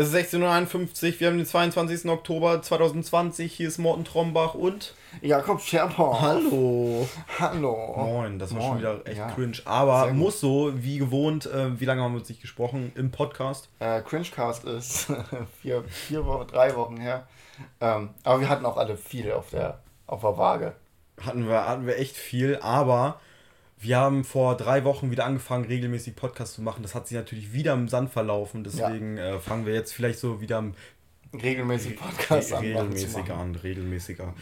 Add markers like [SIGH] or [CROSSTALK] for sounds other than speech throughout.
Es ist 16.51 Uhr, wir haben den 22. Oktober 2020. Hier ist Morten Trombach und Jakob Scherper. Hallo. Hallo. Moin, das war schon Moin. wieder echt Ja. cringe. Aber muss so, wie gewohnt, äh, wie lange haben wir uns nicht gesprochen im Podcast? Äh, Cringecast ist [LAUGHS] vier, vier Wochen, drei Wochen her. Ähm, aber wir hatten auch alle viel auf der, auf der Waage. Hatten wir, hatten wir echt viel, aber wir haben vor drei Wochen wieder angefangen, regelmäßig Podcast zu machen. Das hat sich natürlich wieder im Sand verlaufen. Deswegen äh, fangen wir jetzt vielleicht so wieder am Regelmäßig Podcast an. regelmäßiger an, regelmäßiger.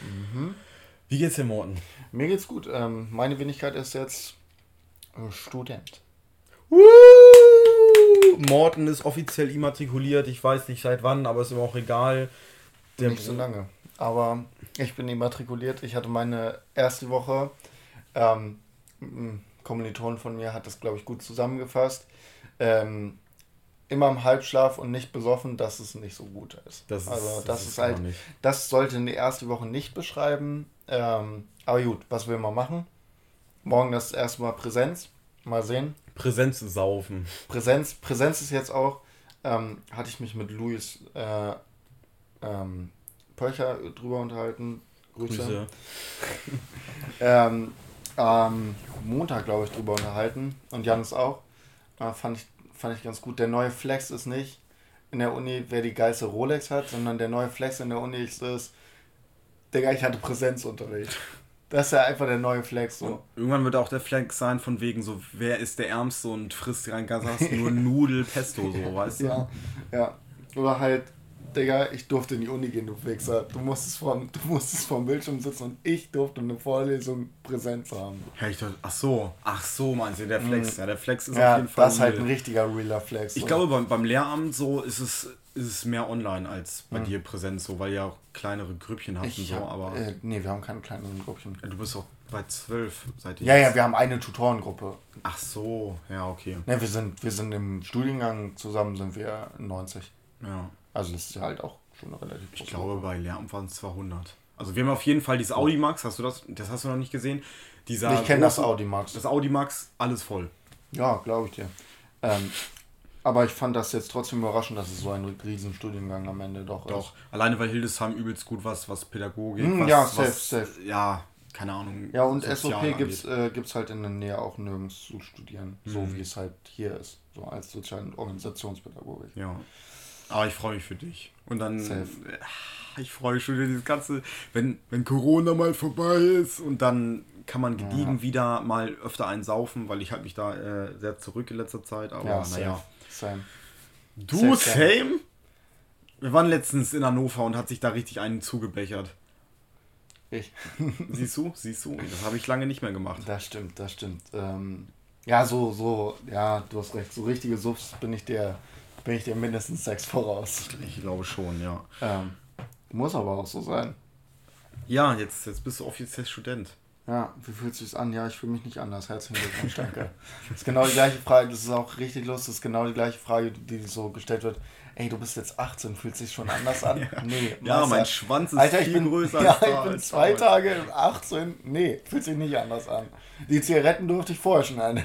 Wie geht's dir, Morten? Mir geht's gut. Ähm, meine Wenigkeit ist jetzt äh, Student. Woo! Morten ist offiziell immatrikuliert. Ich weiß nicht seit wann, aber ist ihm auch egal. Der Nicht so lange. Aber ich bin immatrikuliert. Ich hatte meine erste Woche. Ähm, ein Kommilitonen von mir hat das, glaube ich, gut zusammengefasst. Ähm, immer im Halbschlaf und nicht besoffen, dass es nicht so gut ist. Das ist- also das das, ist halt, nicht. das sollte die erste Woche nicht beschreiben. Ähm, aber gut, was will man machen? Morgen das erste Mal Präsenz. Mal sehen. Präsenz saufen. Präsenz, Präsenz ist jetzt auch, ähm, hatte ich mich mit Luis äh, ähm, Pölcher drüber unterhalten. Grüße. Grüße. Am Montag, glaube ich, drüber unterhalten. Und Janis auch. Äh, fand, ich, fand ich ganz gut. Der neue Flex ist nicht in der Uni, wer die geilste Rolex hat, sondern der neue Flex in der Uni ist, ist Digga, ich hatte Präsenzunterricht. Das ist ja einfach der neue Flex. So. Irgendwann wird auch der Flex sein, von wegen so, wer ist der Ärmste und frisst rein Gasas [LAUGHS] nur Nudel, Pesto, so, weißt du? Ja, ja. Oder halt, Digga, ich durfte in die Uni gehen, du Wichser. Du musstest vorm, du musstest vorm Bildschirm sitzen und ich durfte eine Vorlesung Präsenz haben. Ja, ich dachte, ach so, ach so, meinst du, der Flex. Ja, der Flex ist Mhm. Ja, auf jeden Fall. das ist halt ein richtiger realer Flex. Ich so. glaube, beim, beim Lehramt so ist es, ist es mehr online als bei Mhm. dir Präsenz, so, weil ihr auch kleinere Grüppchen habt und ich so, hab, aber äh, nee, wir haben keine kleinen Gruppchen. du bist auch bei zwölf seit Ja, ja, wir haben eine Tutorengruppe. Ach so, ja, okay. Ne, wir sind, wir sind im Studiengang zusammen sind wir 90. Ja. Also das ist ja halt auch schon eine relativ Ich glaube, Gruppe. bei Lehramt waren es 200. Also wir haben auf jeden Fall dieses Audimax, hast du das? Das hast du noch nicht gesehen? Dieser Ich kenne das große- Audimax. Das Audimax, alles voll. Ja, glaube ich dir. Ähm, aber ich fand das jetzt trotzdem überraschend, dass es so ein riesen Studiengang am Ende doch, Doch. Alleine weil Hildesheim übelst gut was, was Pädagogik, Hm, was, ja, was, safe, safe. Ja, keine Ahnung. Ja, und SOP angeht. gibt's, äh, gibt's halt in der Nähe auch nirgends zu studieren. So Mhm. wie es halt hier ist. So als Sozial- und Organisationspädagogik. Ja. Aber ich freue mich für dich. Und dann. Safe. äh, Ich freue mich schon wieder dieses ganze. Wenn, wenn Corona mal vorbei ist und dann kann man gediegen wieder mal öfter einen saufen, weil ich halte mich da äh, sehr zurück in letzter Zeit. Aber Ja, naja. Same. Du, Safe, same? Wir waren letztens in Hannover und hat sich da richtig einen zugebechert. Ich. [LAUGHS] Siehst du? Siehst du? Das habe ich lange nicht mehr gemacht. Das stimmt, das stimmt. Ähm, ja, so, so, ja, du hast recht. So richtige Subs bin ich dir, bin ich dir mindestens sechs voraus. Ich glaube schon, ja. Ähm, muss aber auch so sein. Ja, jetzt, jetzt bist du offiziell Student. Ja, wie fühlt sich's an? Ja, ich fühle mich nicht anders. Herzlichen Glückwunsch, danke. Das ist genau die gleiche Frage, das ist auch richtig lustig, das ist genau die gleiche Frage, die so gestellt wird. Ey, du bist jetzt 18, fühlt sich schon anders an? [LAUGHS] Nee. Ja, Meister. mein Schwanz ist Alter, viel bin, größer [LAUGHS] ja, als da, ich bin als zwei. Tage 18. Nee, fühlt sich nicht anders an. Die Zigaretten durfte ich vorher schon an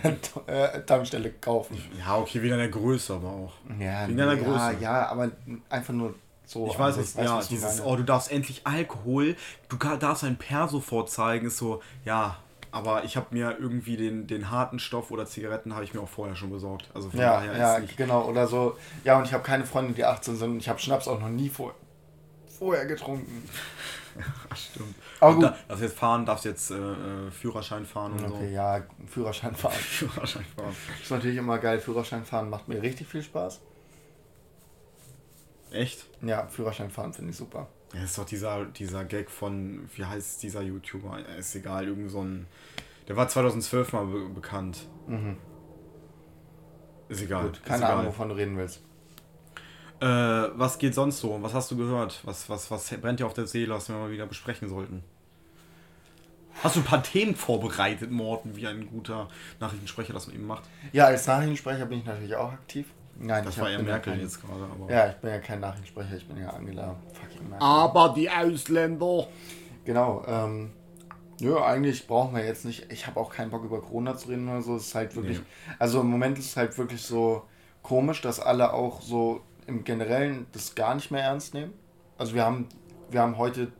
der äh, Tankstelle kaufen. Ja, okay, wegen deiner Größe aber auch. Ja, Wegen deiner ja, Größe. ja, aber einfach nur so. Ich weiß, es was, ja, dieses, oh, du darfst endlich Alkohol, du darfst ein Perso vorzeigen, ist so, ja, aber ich habe mir irgendwie den, den harten Stoff oder Zigaretten habe ich mir auch vorher schon besorgt. Also von Ja, daher ja, ist nicht. genau. Oder so. Ja, und ich habe keine Freunde, die 18 sind. und Ich habe Schnaps auch noch nie vor, vorher getrunken. [LAUGHS] Stimmt. Aber gut. Da, darfst jetzt fahren, darfst jetzt äh, äh, Führerschein fahren und Okay, ja, Führerschein fahren. so. [LAUGHS] Führerschein fahren. Ist natürlich immer geil. Führerschein fahren macht mir richtig viel Spaß. Echt? Ja, Führerschein fahren finde ich super. Ja, ist doch dieser, dieser Gag von, wie heißt dieser YouTuber? Ist egal, irgend so ein. Der war 2012 mal be bekannt. Ist egal. Mhm. Gut, keine egal. Ahnung, wovon du reden willst. Äh, was geht sonst so? Was hast du gehört? Was, was, was brennt dir auf der Seele, was wir mal wieder besprechen sollten? Hast du ein paar Themen vorbereitet, Morten, wie ein guter Nachrichtensprecher das eben macht? Ja, als Nachrichtensprecher bin ich natürlich auch aktiv. Nein, Das ich war ja Merkel kein, jetzt gerade, aber. Ja, ich bin ja kein Nachrichtensprecher, ich bin ja Angela fucking Merkel. Aber die Ausländer. Genau, ähm, nö, eigentlich brauchen wir jetzt nicht, ich habe auch keinen Bock über Corona zu reden oder so, es ist halt wirklich, Nee. also im Moment ist es halt wirklich so komisch, dass alle auch so im Generellen das gar nicht mehr ernst nehmen. Also wir haben, wir haben heute,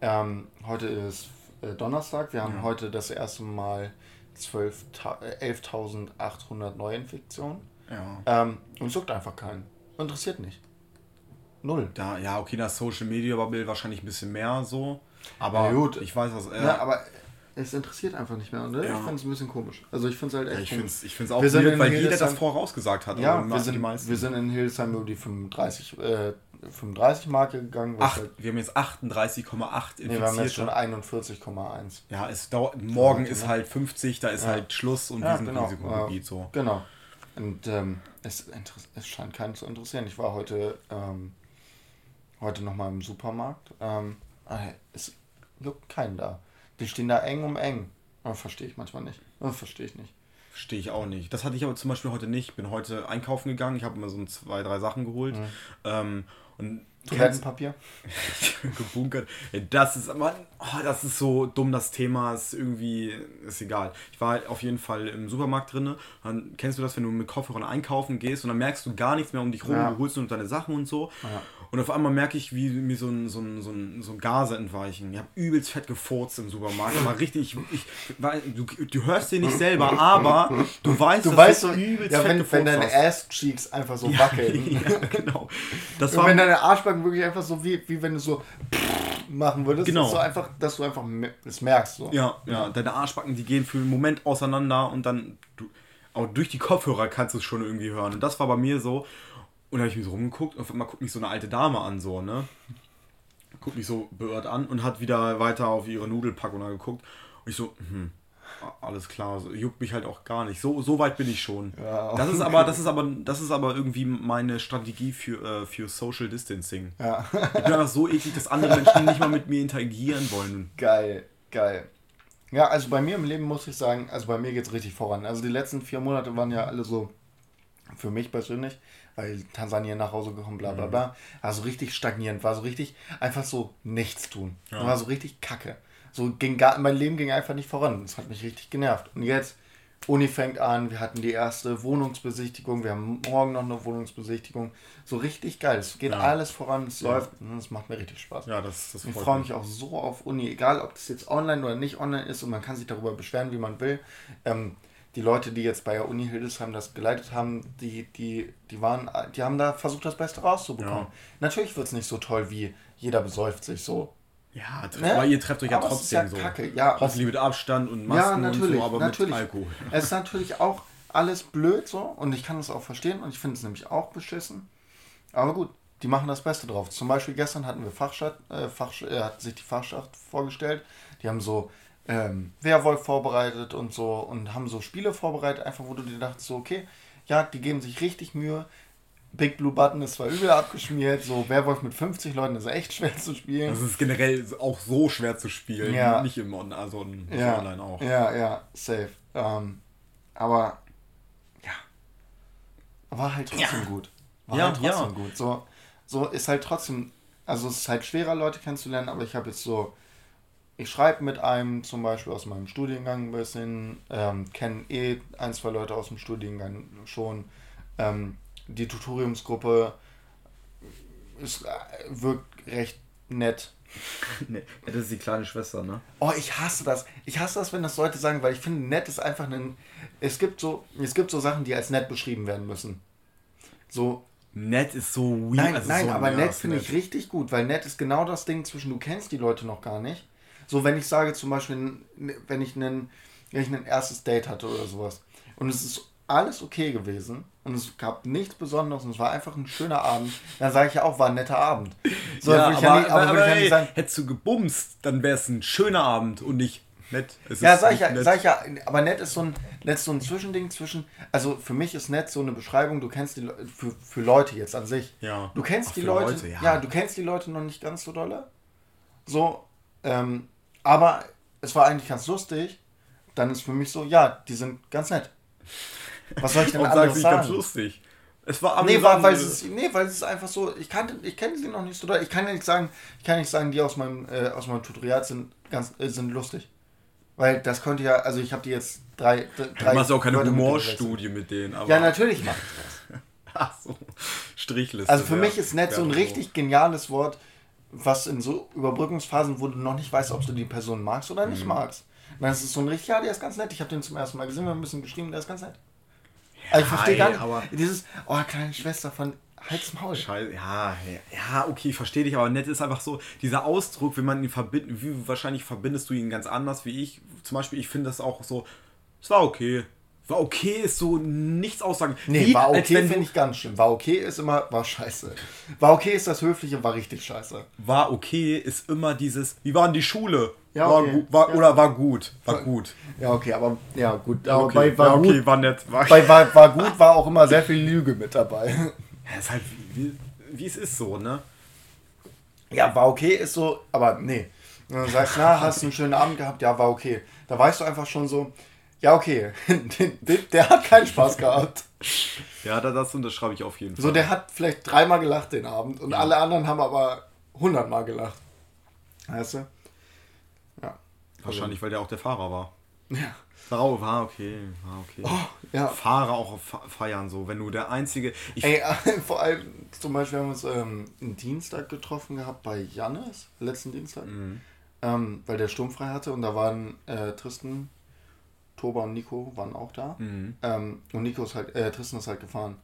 ähm, heute ist äh, Donnerstag, wir haben ja. heute das erste Mal 11.800 Neuinfektionen. Ja. Ähm, und es juckt einfach keinen. Interessiert nicht. Null. Da, ja, okay, das Social Media Bubble wahrscheinlich ein bisschen mehr so. Aber ja, gut. ich weiß, was. Äh, ja, aber es interessiert einfach nicht mehr. Ne? Ja. Ich finde es ein bisschen komisch. Also ich finde es halt echt ja, ich finde es auch weird, weil jeder das vorausgesagt hat. Ja, wir sind, wir sind in Hildesheim über die 35, äh, 35 Marke gegangen. Ach, halt wir haben jetzt 38,8 infiziert. Nee, wir haben jetzt schon 41,1. Ja, es dauert, morgen ist halt 50, da ist halt Schluss und ja, wir sind genau. Risikogebiet so. Genau. Und ähm, es, es scheint keinen zu interessieren. Ich war heute, ähm, heute nochmal im Supermarkt. Ähm, ah, es juckt keinen da. Die stehen da eng um eng. Das verstehe ich manchmal nicht. Das verstehe ich nicht. Verstehe ich auch nicht. Das hatte ich aber zum Beispiel heute nicht. Ich bin heute einkaufen gegangen. Ich habe mir so zwei, drei Sachen geholt. Mhm. Ähm, und Toilettenpapier? [LAUGHS] gebunkert. Das ist aber, oh, das ist so dumm, das Thema ist irgendwie, ist egal. Ich war halt auf jeden Fall im Supermarkt drin. Dann kennst du das, wenn du mit Kopfhörern einkaufen gehst und dann merkst du gar nichts mehr um dich rum, ja. du holst nur deine Sachen und so. Ja. Und auf einmal merke ich, wie mir so ein, so ein, so ein, so ein Gase entweichen. Ich habe übelst fett gefurzt im Supermarkt. War richtig, ich, weil, du, du hörst den nicht selber, aber du weißt, du dass weißt, du übelst ja, fett wenn, gefurzt wenn deine Ass-Cheeks einfach so wackeln. [LAUGHS] Ja, genau. Das war, wenn deine Arschbacken wirklich einfach so, wie, wie wenn du so machen würdest, genau. dass du einfach, dass du einfach das merkst. So. Ja, ja, deine Arschbacken, die gehen für einen Moment auseinander und dann, du, aber durch die Kopfhörer kannst du es schon irgendwie hören. Und das war bei mir so. Und da habe ich mich so rumgeguckt und auf einmal guckt mich so eine alte Dame an, so, ne? Guckt mich so beirrt an und hat wieder weiter auf ihre Nudelpackung geguckt. Und ich so, hm, alles klar, so, juckt mich halt auch gar nicht. So, so weit bin ich schon. Ja, das ist aber, das ist aber, das ist aber irgendwie meine Strategie für, äh, für Social Distancing. Ja. Ich bin einfach so eklig, dass andere Menschen nicht mal mit mir interagieren wollen. Geil, geil. Ja, also bei mir im Leben muss ich sagen, also bei mir geht es richtig voran. Also die letzten vier Monate waren ja alle so, für mich persönlich, weil Tansania nach Hause gekommen, bla bla mhm. bla. Also richtig stagnierend, war so richtig einfach so nichts tun. Ja. War so richtig kacke. So ging gar, mein Leben ging einfach nicht voran. Das hat mich richtig genervt. Und jetzt, Uni fängt an, wir hatten die erste Wohnungsbesichtigung, wir haben morgen noch eine Wohnungsbesichtigung. So richtig geil. Es geht ja. alles voran, es ja. läuft und es macht mir richtig Spaß. Ja, das, das Ich freue mich auch so auf Uni, egal ob das jetzt online oder nicht online ist und man kann sich darüber beschweren, wie man will. Ähm, die Leute, die jetzt bei der Uni Hildesheim das geleitet haben, die, die, die waren, die haben da versucht, das Beste rauszubekommen. Ja. Natürlich wird es nicht so toll wie jeder besäuft sich so. Ja, ne? aber ihr trefft euch ja aber trotzdem ja so. Kacke. Ja, Hoffentlich mit Abstand und Masken ja, und so, aber natürlich. mit Alkohol. [LAUGHS] Es ist natürlich auch alles blöd so und ich kann das auch verstehen und ich finde es nämlich auch beschissen. Aber gut, die machen das Beste drauf. Zum Beispiel gestern hatten wir Fachschaft, äh, Fach, äh, hat sich die Fachschaft vorgestellt. Die haben so ähm, Werwolf vorbereitet und so und haben so Spiele vorbereitet, einfach wo du dir dachtest, so, okay, ja, die geben sich richtig Mühe. Big Blue Button ist zwar übel abgeschmiert, so Werwolf mit 50 Leuten ist echt schwer zu spielen. Das ist generell auch so schwer zu spielen, ja. nicht im On, also ja. online auch. Ja, ja, safe. Ähm, aber ja, war halt trotzdem ja. gut. War ja, halt trotzdem ja. gut. So, so ist halt trotzdem, also es ist halt schwerer, Leute kennenzulernen, aber ich habe jetzt so ich schreibe mit einem zum Beispiel aus meinem Studiengang ein bisschen, ähm, kenne eh ein, zwei Leute aus dem Studiengang schon. Ähm, die Tutoriumsgruppe ist, äh, wirkt recht nett. [LAUGHS] nee, das ist die kleine Schwester, ne? Oh, ich hasse das. Ich hasse das, wenn das Leute sagen, weil ich finde, nett ist einfach ein. Es gibt so, es gibt so Sachen, die als nett beschrieben werden müssen. So. Nett ist so weird. Nein, also nein, so aber nett finde ich richtig gut, weil nett ist genau das Ding zwischen du kennst die Leute noch gar nicht so, wenn ich sage zum Beispiel, wenn ich, einen, wenn ich ein erstes Date hatte oder sowas und es ist alles okay gewesen und es gab nichts Besonderes und es war einfach ein schöner Abend, dann sage ich ja auch, war ein netter Abend. So, ja, aber, ja nicht, aber, aber, aber ja sagen, hättest du gebumst, dann wäre es ein schöner Abend und nicht nett. ja, sag ich ja, sag ich ja, aber nett ist so ein, nett so ein Zwischending zwischen, also für mich ist nett so eine Beschreibung, du kennst die für, für Leute jetzt an sich. Ja. Du kennst die Leute, Leute, ja. ja. du kennst die Leute noch nicht ganz so dolle. So, ähm, aber es war eigentlich ganz lustig. Dann ist für mich so, ja, die sind ganz nett. Was soll ich denn [LAUGHS] anderes sagen? ganz lustig. Es war nee, war, weil es, nee, weil es ist einfach so, ich kannte, ich kenne sie noch nicht so. Ich kann ja nicht sagen, ich kann nicht sagen, die aus meinem, äh, aus meinem Tutorial sind ganz, äh, sind lustig. Weil das könnte ja, also ich habe die jetzt drei, drei. Du machst auch keine Humorstudie mit denen, aber. Ja, natürlich mache ich das. [LAUGHS] Ach so, Strichliste. Also für wär- mich ist nett so ein richtig geniales Wort, was in so Überbrückungsphasen, wo du noch nicht weißt, ob du die Person magst oder Mhm. nicht magst. Und dann ist es so ein richtig, ja, der ist ganz nett. Ich habe den zum ersten Mal gesehen, wir haben ein bisschen geschrieben, der ist ganz nett. aber ich verstehe gar nicht, aber- dieses, oh, kleine Schwester von Halt's Maul. Scheiße, ja, ja, ja, okay, verstehe dich, aber nett ist einfach so, dieser Ausdruck, wenn man ihn verbindet, wie wahrscheinlich verbindest du ihn ganz anders wie ich. Zum Beispiel, ich finde das auch so, es war okay. War okay ist so nichts aussagen. Nee, Wie, war okay du- finde ich ganz schlimm. War okay ist immer, war scheiße. War okay ist das Höfliche, war richtig scheiße. war okay ist immer dieses, wie war denn die Schule? Ja, war, okay. war, Ja. Oder war gut, war gut. Ja, okay, aber ja, gut. Aber Okay, bei war, ja, okay, gut, war nett. War, bei [LAUGHS] war, war gut war auch immer sehr viel Lüge mit dabei. ja, ist halt wie, wie, wie es ist so, ne? Ja, war okay ist so, aber nee. Und dann sagst, na, hast einen schönen Abend gehabt, ja, war okay. Da weißt du einfach schon so, ja, okay, [LAUGHS] der, der hat keinen Spaß gehabt. Ja, da- das unterschreibe ich auf jeden Fall. So, der hat vielleicht dreimal gelacht den Abend und alle anderen haben aber hundertmal gelacht. Weißt du? Ja. Wahrscheinlich, weil der auch der Fahrer war. Ja. War, war okay, war okay. Oh, ja. Fahrer auch auf Feiern so, wenn du der einzige. Ey, [LAUGHS] vor allem, zum Beispiel haben wir uns ähm, einen Dienstag getroffen gehabt bei Jannis, letzten Dienstag, ähm, weil der sturmfrei hatte und da waren äh, Tristan, Toba und Nico waren auch da. Ähm, und Nico ist halt, äh, Tristan ist halt gefahren.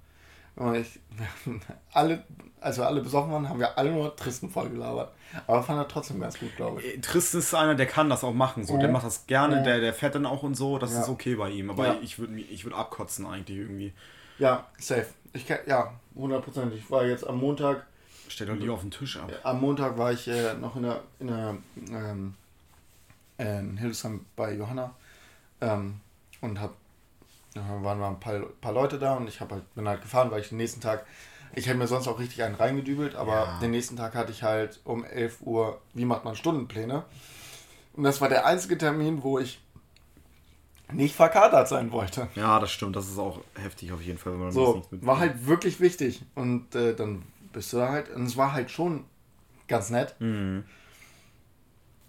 Und ich, [LAUGHS] alle, als wir alle besoffen waren, haben wir alle nur Tristan voll gelabert. Aber fand er trotzdem ganz gut, glaube ich. Äh, Tristan ist einer, der kann das auch machen. So. Der Mhm. macht das gerne, Mhm. der, der fährt dann auch und so. Das Ja. ist okay bei ihm. Aber Ja. ich würde ich würd abkotzen eigentlich irgendwie. Ja, safe. Ich kann, ja, hundertprozentig. Ich war jetzt am Montag, Stell doch lieber auf den Tisch ab. am Montag war ich äh, noch in der, in der ähm, in Hildesheim bei Johanna ähm, und hab, da waren mal ein paar, paar Leute da und ich hab halt, bin halt gefahren, weil ich den nächsten Tag, ich hätte mir sonst auch richtig einen reingedübelt, aber Ja. den nächsten Tag hatte ich halt um 11 Uhr, wie macht man Stundenpläne? Und das war der einzige Termin, wo ich nicht verkatert sein wollte. Ja, das stimmt. Das ist auch heftig auf jeden Fall, wenn man das So, nicht mit. war halt wirklich wichtig. Und äh, dann bist du da halt, und es war halt schon ganz nett, Mhm.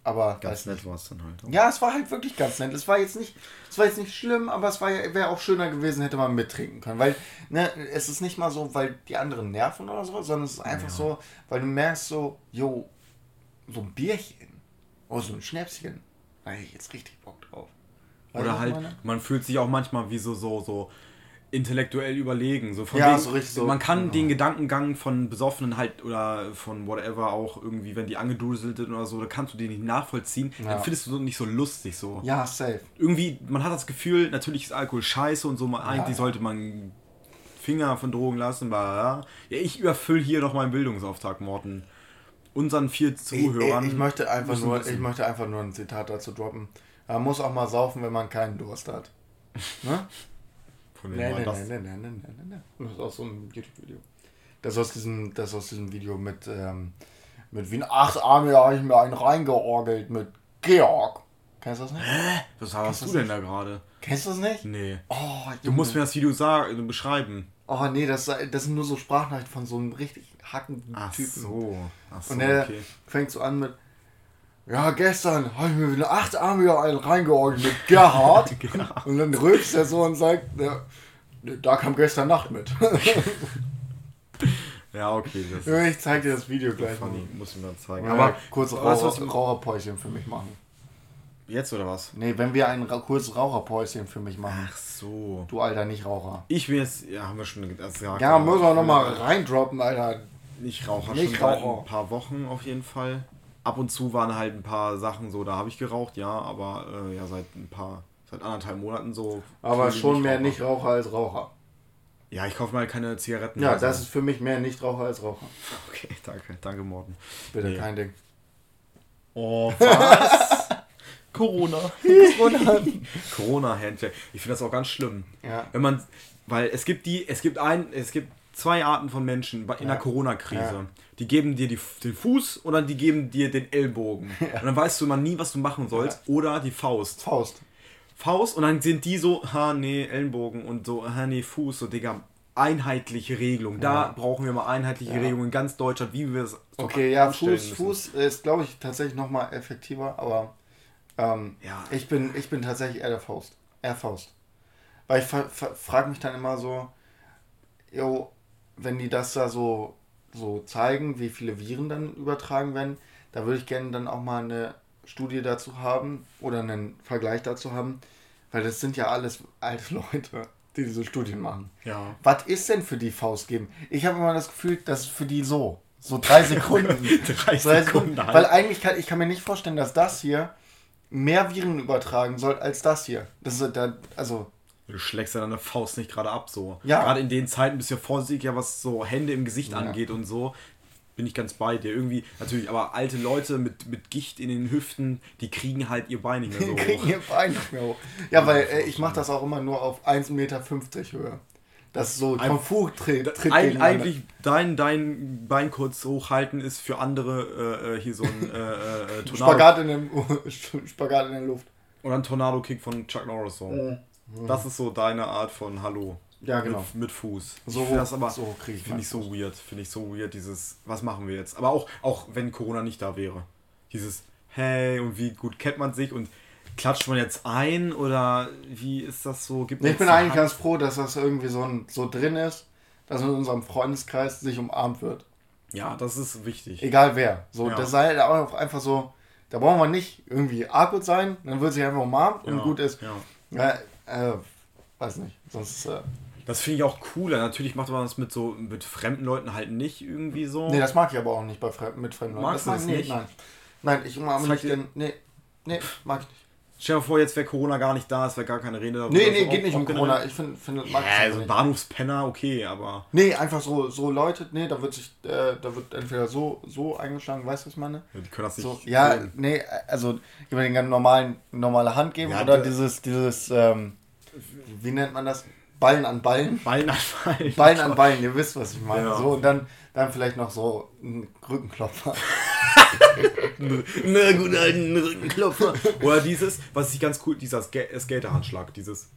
Aber Ganz nett war es dann halt. auch. Ja, es war halt wirklich ganz nett. Es war jetzt nicht, es war jetzt nicht schlimm, aber es war ja- wäre auch schöner gewesen, hätte man mittrinken können. Weil, ne, es ist nicht mal so, weil die anderen nerven oder so, sondern es ist einfach Ja. so, weil du merkst so, jo, so ein Bierchen oder so ein Schnäpschen, da hätte ich jetzt richtig Bock drauf. Weißt Oder halt, meine? man fühlt sich auch manchmal wie so, so, so intellektuell überlegen. So von Ja, so richtig so. Man kann Ja. den Gedankengang von Besoffenen halt oder von whatever auch irgendwie, wenn die angeduselt sind oder so, da kannst du den nicht nachvollziehen. Ja. Dann findest du so nicht so lustig so. Ja, safe. Irgendwie, man hat das Gefühl, natürlich ist Alkohol scheiße und so, man, eigentlich ja. sollte man Finger von Drogen lassen, bla. Ja, ich überfülle hier noch meinen Bildungsauftrag, Morten. Unseren vier Zuhörern. ich, ich, möchte einfach nur, ich möchte einfach nur ein Zitat dazu droppen. Man muss auch mal saufen, wenn man keinen Durst hat. Ne? [LAUGHS] Von wem Nein, war nein, das? nein, nein, nein, nein, nein, nein. Das ist aus so einem YouTube-Video. Das aus diesem, das aus diesem Video mit, ähm, mit wie ein Achtarme habe ich mir einen reingeorgelt mit Georg. Kennst du das nicht? Was hast du denn da gerade? Kennst du das nicht? Nee. Oh, Du musst mir das Video sagen, beschreiben. Oh nee, das, das sind nur so Sprachnachrichten von so einem richtig hackenden Ach Typen. so. Ach so, Und er okay. fängt so an mit, ja, gestern habe ich mir eine achtarmige einen reingeorgelt mit Gerhard. [LAUGHS] Gerhard. Und dann rülpst er so und sagt, ja, da kam gestern Nacht mit. [LAUGHS] Ja, okay. Das ich zeig dir das Video gleich funny. mal. Muss ich mir zeigen. Aber Aber kurz weißt du, Raucher, Raucherpäuschen für mich machen. jetzt oder was? Nee, wenn wir ein ra kurzes Raucherpäuschen für mich machen. Ach so. Du alter Nicht-Raucher. Ich bin jetzt, ja, haben wir schon das gesagt. Ja, müssen wir nochmal reindroppen, Alter. Nicht Raucher, Nicht schon seit Raucher. ein paar Wochen auf jeden Fall. Ab und zu waren halt ein paar Sachen so, da habe ich geraucht, ja, aber äh, ja, seit ein paar, seit anderthalb Monaten so. Aber schon mehr Nichtraucher. Als Raucher. Ja, ich kaufe mal keine Zigaretten. Ja, also. das ist für mich mehr Nichtraucher als Raucher. [LAUGHS] Okay, danke, danke, Morten. Bitte, Nee. kein Ding. Oh, was? [LAUGHS] Corona. Corona. Corona-Handshake. Ich finde das auch ganz schlimm. Ja. Wenn man, weil es gibt die, es gibt ein, es gibt zwei Arten von Menschen in Ja. der Corona-Krise. Ja. Die geben dir die, den Fuß oder die geben dir den Ellbogen. [LAUGHS] Und dann weißt du immer nie, was du machen sollst. Oder die Faust. Faust. Faust und dann sind die so, ha, nee, Ellenbogen und so, ha, nee, Fuß, so, Digga, einheitliche Regelung. Da Ja. brauchen wir mal einheitliche Ja. Regelung in ganz Deutschland, wie wir es so Okay, ja, Fuß, müssen. Fuß ist, glaube ich, tatsächlich nochmal effektiver, aber ähm, Ja. ich, bin, ich bin tatsächlich eher der Faust. Eher Faust. Weil ich frage mich dann immer so, jo, wenn die das da so, so zeigen, wie viele Viren dann übertragen werden, da würde ich gerne dann auch mal eine Studie dazu haben oder einen Vergleich dazu haben, weil das sind ja alles alte [LAUGHS] Leute, die diese Studien machen. Ja. Was ist denn für die Faust geben? Ich habe immer das Gefühl, dass für die so. So drei Sekunden. [LAUGHS] Drei Sekunden halt. Weil eigentlich kann ich kann mir nicht vorstellen, dass das hier mehr Viren übertragen soll als das hier. Das ist da, also. Du schlägst ja deine Faust nicht gerade ab, so. Ja. Gerade in den Zeiten bist du ja vorsichtig, ja, was so Hände im Gesicht Ja. angeht und so. Bin ich ganz bei dir. Irgendwie, natürlich, aber alte Leute mit, mit Gicht in den Hüften, die kriegen halt ihr Bein nicht mehr [LAUGHS] so Die kriegen hoch. ihr Bein nicht mehr hoch. Ja, weil äh, ich mache das auch immer nur auf 1,50 Meter Höhe. Das ist so Ein- vom Fuß tritt, tritt gegeneinander. eigentlich dein, dein Bein kurz hochhalten ist für andere äh, äh, hier so ein äh, äh, [LAUGHS] Tornado. Spagat in, dem, [LAUGHS] Spagat in der Luft. Oder ein Tornado-Kick von Chuck Norris so. Das ist so deine Art von Hallo. Ja, genau. Mit, mit Fuß. So- ich das aber so krieg ich finde ich so weird. Finde ich so weird, dieses, was machen wir jetzt? Aber auch, auch wenn Corona nicht da wäre. Dieses, hey, und wie gut kennt man sich und klatscht man jetzt ein oder wie ist das so? Gibt ich bin eigentlich Hand? ganz froh, dass das irgendwie so, ein, so drin ist, dass in unserem Freundeskreis sich umarmt wird. Ja, das ist wichtig. Egal wer. So, Ja. das sei halt auch einfach so, da brauchen wir nicht irgendwie awkward sein, dann wird sich einfach umarmt und Ja, gut ist. Ja. Ja, äh, weiß nicht. Sonst, äh, Das finde ich auch cooler. Natürlich macht man das mit so mit fremden Leuten halt nicht irgendwie so. nee, das mag ich aber auch nicht bei Fremden, mit Fremden. Magst du mag das nicht? Nein. Nein, ich umarme nicht den, nee, nee, mag ich nicht. Stell dir vor, jetzt wäre Corona gar nicht da, es wäre gar keine Rede darüber. Nee, nee, So geht auch- nicht um. Corona. Ich finde, find, mag Ja, es also nicht. Bahnhofspenner, okay, aber. Nee, einfach so, so Leute, nee, da wird sich, äh, da wird entweder so, so eingeschlagen, weißt du, was ich meine? Ja, die können das nicht. So, ja, nee, also jemand den normalen, normale Hand geben Ja, oder dieses, dieses, ähm, wie nennt man das? Ballen an Ballen? Ballen anfallen. Ballen an Ballen, ihr wisst, was ich meine. Ja. So, und dann, dann vielleicht noch so ein Rückenklopfer. [LAUGHS] Na gut, alten Rückenklopfer. Oder dieses, was ich ganz cool, dieser Ska Skaterhandschlag, dieses.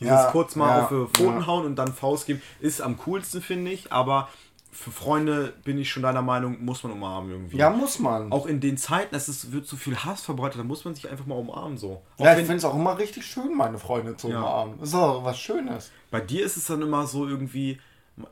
Dieses Ja, kurz mal ja, auf die Pfoten ja. hauen und dann Faust geben, ist am coolsten, finde ich, aber für Freunde bin ich schon deiner Meinung, muss man umarmen irgendwie. Ja, muss man. Auch in den Zeiten, es ist, wird so viel Hass verbreitet, da muss man sich einfach mal umarmen so. Auch ja, ich finde es auch immer richtig schön, meine Freunde zu Ja. umarmen. Das ist auch was Schönes. Bei dir ist es dann immer so irgendwie,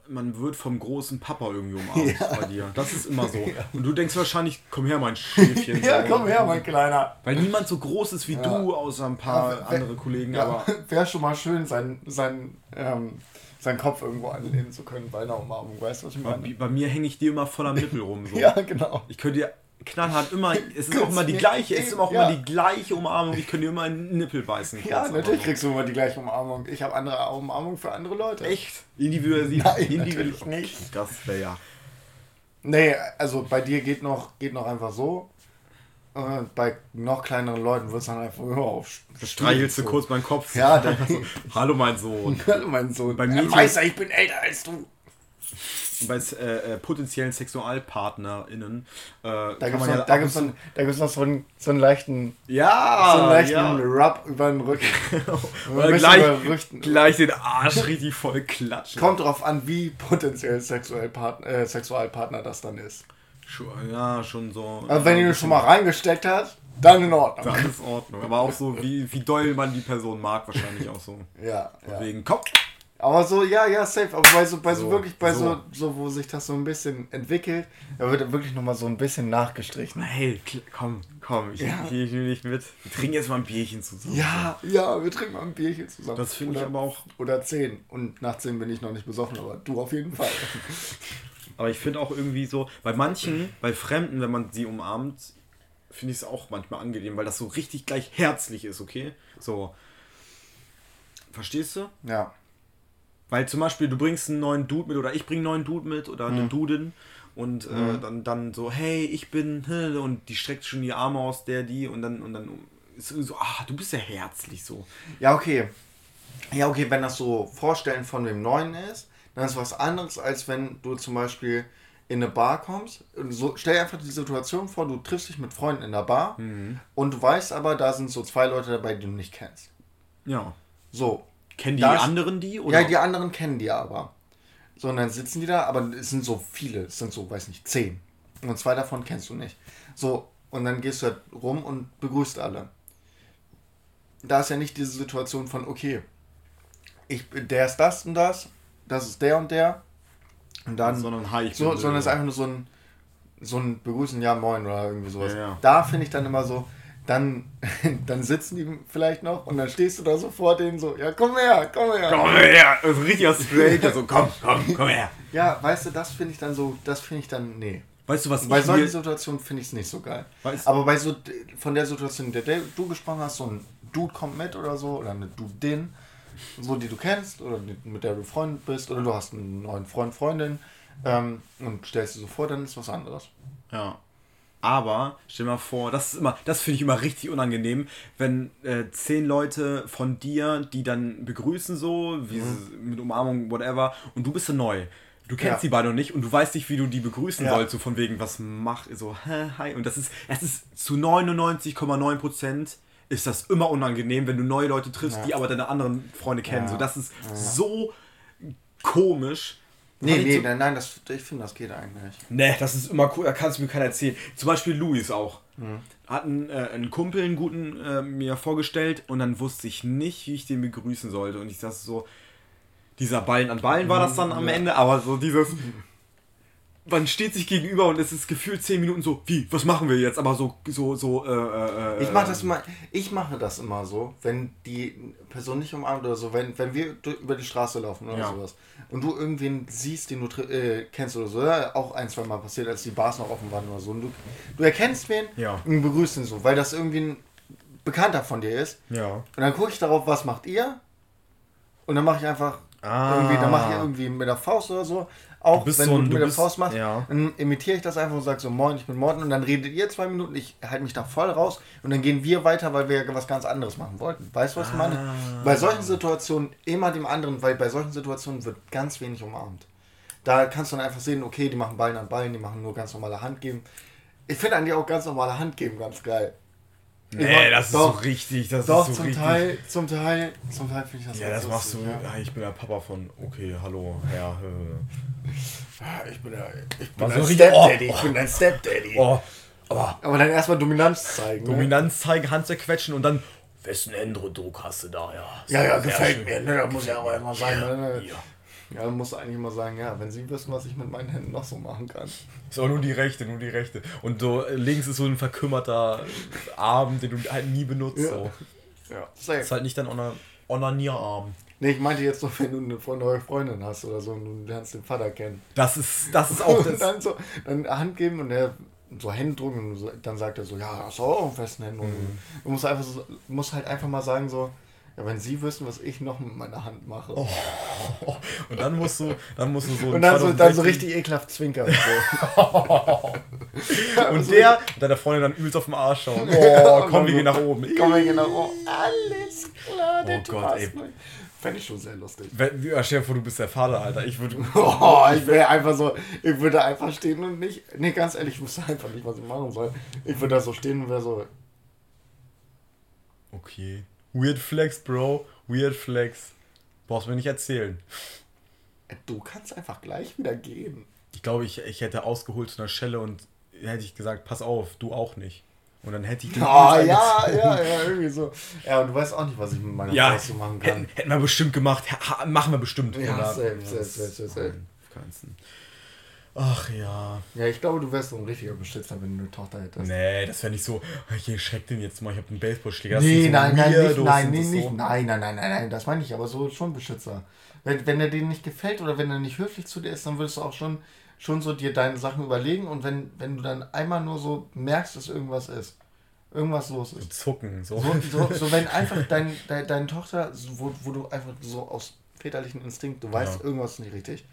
man wird vom großen Papa irgendwie umarmt [LAUGHS] Ja. bei dir. Das ist immer so. [LAUGHS] Und du denkst wahrscheinlich, komm her, mein Schäfchen. [LAUGHS] Ja, komm her, mein Kleiner. Weil niemand so groß ist wie Ja. du, außer ein paar Ja, andere Kollegen. Ja, Aber wäre schon mal schön, sein, sein, ähm, seinen Kopf irgendwo anlehnen zu können bei einer Umarmung. Weißt du, was ich bei, meine? bei mir hänge ich dir immer voll am Nippel rum. So. [LAUGHS] Ja, genau. Ich könnte dir knallhart immer, es ist auch immer die gleiche, es ist auch ja. immer die gleiche Umarmung. Ich könnte dir immer einen Nippel beißen. Ja, natürlich kriegst du immer die gleiche Umarmung. Ich habe andere Umarmungen für andere Leute. Echt? Individuell. Nein, individuell. nicht. Das wäre ja. Nee, also bei dir geht noch, geht noch einfach so. Äh, bei noch kleineren Leuten wird es dann einfach nur auf. Streichelst du so. kurz meinen Kopf. Ja, [LAUGHS] dann- Hallo, mein Sohn. [LAUGHS] Hallo, mein Sohn. Bei Mädchen- mir weiß er, ich bin älter als du. bei äh, äh, potenziellen SexualpartnerInnen. Äh, Da gibt es ja da gibt's noch, da gibt's noch so, einen, so einen leichten, ja, so einen leichten ja. Rub über den Rücken. [LAUGHS] Oder gleich, gleich den Arsch richtig voll klatschen. Kommt drauf an, wie potenziell Sexualpartner, äh, Sexualpartner das dann ist. Ja, schon so. Also wenn ihr schon mal reingesteckt hat, dann in Ordnung. Dann ist Ordnung. Aber auch so, wie, wie doll man die Person mag, wahrscheinlich auch so. [LAUGHS] Ja, ja. Wegen, komm, Aber so, ja, ja, safe. Aber bei so, bei so, So, wirklich, bei so. so. so, wo sich das so ein bisschen entwickelt, da wird wirklich nochmal so ein bisschen nachgestrichen. hey, komm, komm, ich, Ja. ich, ich dich mit. Wir trinken jetzt mal ein Bierchen zusammen. Ja, ja, wir trinken mal ein Bierchen zusammen. Das finde ich aber auch. Oder zehn. Und nach zehn bin ich noch nicht besoffen, aber du auf jeden Fall. [LAUGHS] Aber ich finde auch irgendwie so, bei manchen, bei Fremden, wenn man sie umarmt, finde ich es auch manchmal angenehm, weil das so richtig gleich herzlich ist, okay? So. Verstehst du? ja. Weil zum Beispiel, du bringst einen neuen Dude mit oder ich bringe einen neuen Dude mit oder eine Dudin und äh, dann, dann so, hey, ich bin, [LAUGHS] und die streckt schon die Arme aus, der, die und dann, und dann ist so, ah, du bist ja herzlich so. Ja, okay. Ja, okay, wenn das so Vorstellen von dem Neuen ist, dann ist was anderes, als wenn du zum Beispiel in eine Bar kommst. So, stell dir einfach die Situation vor, du triffst dich mit Freunden in der Bar und du weißt aber, da sind so zwei Leute dabei, die du nicht kennst. Ja. So. Kennen die Das- anderen die? Oder? Ja, die anderen kennen die aber. So, und dann sitzen die da, aber es sind so viele, es sind so, weiß nicht, zehn. Und zwei davon kennst du nicht. So, und dann gehst du halt rum und begrüßt alle. Da ist ja nicht diese Situation von, okay, ich, der ist das und das, das ist der und der, Und dann, Sondern hi, ich so, bin sondern es ist einfach nur so ein, so ein Begrüßen, ja moin oder irgendwie sowas. Ja, ja. Da finde ich dann immer so, dann, [LAUGHS] dann sitzen die vielleicht noch und dann stehst du da so vor denen so, ja komm her, komm her. Komm her, das ist ein richtiger Stranger, so komm, komm, komm her. Ja, weißt du, das finde ich dann so, das finde ich dann, nee. Weißt du, was Bei solchen Situationen finde ich es nicht so geil. Weißt- Aber bei so, von der Situation, in der du gesprochen hast, so ein Dude kommt mit oder so, oder eine Dudin, so die du kennst, oder die, mit der du Freund bist, oder du hast einen neuen Freund, Freundin, ähm, und stellst dir so vor, dann ist was anderes. Ja. Aber stell dir mal vor, das ist immer, das finde ich immer richtig unangenehm, wenn äh, zehn Leute von dir, die dann begrüßen so, wie sie, mit Umarmung, whatever, und du bist so neu. Du kennst Ja. die beide noch nicht und du weißt nicht, wie du die begrüßen Ja. sollst, so von wegen, was mach, so, hä, hi. Und das ist, es ist zu 99,9 Prozent ist das immer unangenehm, wenn du neue Leute triffst, Ja. die aber deine anderen Freunde kennen. Ja. So, das ist so komisch. Nee, nee, so- nein, nein, das, ich finde, das geht eigentlich. Ne, das ist immer cool, da kannst du mir keiner erzählen. Zum Beispiel Luis auch. Mhm. Hat einen, äh, einen Kumpel, einen guten, äh, mir vorgestellt und dann wusste ich nicht, wie ich den begrüßen sollte. Und ich saß so, dieser Ballen an Ballen war das dann am Ja. Ende, aber so dieses, man steht sich gegenüber und es ist gefühlt zehn Minuten so, wie, was machen wir jetzt? Aber so, so, so, äh, äh, Ich mache das immer, ich mache das immer so, wenn die Person nicht umarmt oder so, wenn, wenn wir über die Straße laufen oder Ja. sowas und du irgendwen siehst, den du äh, kennst oder so, ja, auch ein, zwei Mal passiert, als die Bars noch offen waren oder so, und du, du erkennst wen Ja. und begrüßt ihn so, weil das irgendwie ein Bekannter von dir ist. Ja. Und dann gucke ich darauf, was macht ihr? Und dann mache ich einfach Ah. irgendwie, dann mache ich irgendwie mit der Faust oder so. Auch wenn so du ein- mit du der bist- Faust machst, ja. dann imitiere ich das einfach und sage so, moin, ich bin Morten. Und dann redet ihr zwei Minuten, ich halte mich da voll raus. Und dann gehen wir weiter, weil wir ja was ganz anderes machen wollten. Weißt du, was ich meine? Ah. Bei solchen Situationen immer dem anderen, weil bei solchen Situationen wird ganz wenig umarmt. Da kannst du dann einfach sehen, okay, die machen Ballen an Ballen, die machen nur ganz normale Hand geben. Ich finde eigentlich auch ganz normale Hand geben ganz geil. Nee, das ist doch, so richtig, das Doch, ist so zum richtig. Teil, zum Teil, zum Teil finde ich das Ja, das machst du. Ja. ich bin der Papa von. Okay, hallo, Herr. äh. Ja, ich bin, der, ich bin so ein Stepdaddy, oh, ich bin ein Stepdaddy. Oh, aber Aber dann erstmal Dominanz zeigen. Ne? Dominanz zeigen, Hand zerquetschen und dann. Wessen Eindruck hast du da? Ja, Ja, ja, gefällt schön. mir. Ne? Da muss ja auch immer sein. Ja, Ne? ja. Ja, dann musst du eigentlich immer sagen, ja, wenn sie wissen, was ich mit meinen Händen noch so machen kann. Ist auch nur die rechte, nur die rechte. Und so äh, links ist so ein verkümmerter Arm, den du halt nie benutzt. Ja. So. Ja, safe. ist halt nicht dein Ona- Onanierarm. Nee, ich meinte jetzt noch, wenn du eine neue Freundin hast oder so und du lernst den Vater kennen. Das ist, das ist auch [LAUGHS] und das. dann so, dann Hand geben und er so Hände drücken und so- dann sagt er so, ja, hast du auch einen festen Händen. Mhm. Du musst einfach so, musst halt einfach mal sagen so, ja, wenn sie wissen, was ich noch mit meiner Hand mache. Oh, [LAUGHS] Und dann musst du, dann musst du so. Und dann so, dann so 2016 richtig ekelhaft zwinkern. So. [LAUGHS] Und [LAUGHS] der, und deiner Freundin dann übelst auf den Arsch schauen. Oh, komm, wir gehen nach oben. Komm, wir gehen nach oben. Alles klar, der Oh Gott, ey. Fände ich schon sehr lustig. Wenn, ja, stell dir vor, du bist der Vater, Alter. Ich würde. Oh, ich wäre einfach so, ich würde einfach stehen und nicht, nee, ganz ehrlich, ich wusste einfach nicht, was ich machen soll. Ich würde da so stehen und wäre so, Okay. Weird Flex, Bro. Weird Flex. Brauchst mir nicht erzählen. du kannst einfach gleich wieder gehen. Ich glaube, ich, ich hätte ausgeholt zu einer Schelle und hätte ich gesagt, pass auf, du auch nicht. Und dann hätte ich den Oh, übelst ja, ja, ja, irgendwie so. Ja, und du weißt auch nicht, was ich mit meiner Ja, so machen hätten, kann. hätten wir bestimmt gemacht. Ha, machen wir bestimmt. Ja, Oder- safe, safe, safe, safe. nein, auf keinen Fall. Ach ja. Ja, ich glaube, du wärst so ein richtiger Beschützer, wenn du eine Tochter hättest. Nee, das wäre nicht so, ich erschreck den jetzt mal, ich habe einen Baseballschläger. Das Nee, so nein, nein, nicht, nein, nee, nicht, so. nein, nein, nein, nein, nein, das meine ich, aber so schon Beschützer. Wenn, wenn er denen nicht gefällt oder wenn er nicht höflich zu dir ist, dann würdest du auch schon, schon so dir deine Sachen überlegen und wenn, wenn du dann einmal nur so merkst, dass irgendwas ist, irgendwas los ist. Zucken, so. So, so, so wenn [LAUGHS] einfach dein, dein, deine Tochter, so, wo, wo du einfach so aus väterlichen Instinkt, du weißt, Ja. irgendwas ist nicht richtig,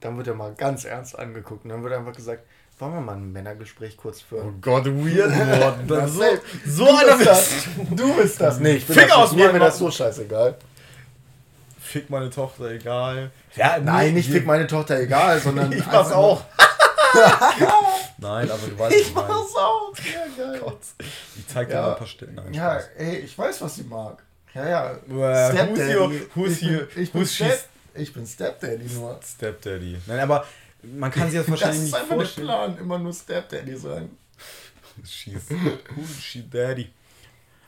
dann wird er mal ganz ernst angeguckt und dann wird einfach gesagt, wollen wir mal ein Männergespräch kurz Oh führen? Gott, weird [LAUGHS] worden. [LAUGHS] So, so du einer bist das. Du bist das. Nee, ich bin Finger das aus. Mir wäre das so scheißegal. Fick meine Tochter, egal. Ja, Nein, nicht fick meine Tochter egal, [LAUGHS] sondern. Ich mach's auch. Nein, aber du weißt, nur- was Ich ich meine. mach's auch. Ja, geil. Gott. Ich zeig dir Ja. mal ein paar Stellen. Nein, Ja, ey, ich weiß, was sie mag. Ja, ja. Who's your- who's ich your- ich bin, who's she's- ich bin Stepdaddy nur. Stepdaddy. Nein, aber man kann sich das Das wahrscheinlich ist nicht einfach der vorstellen. Plan, immer nur Stepdaddy sein. She's, who's she daddy.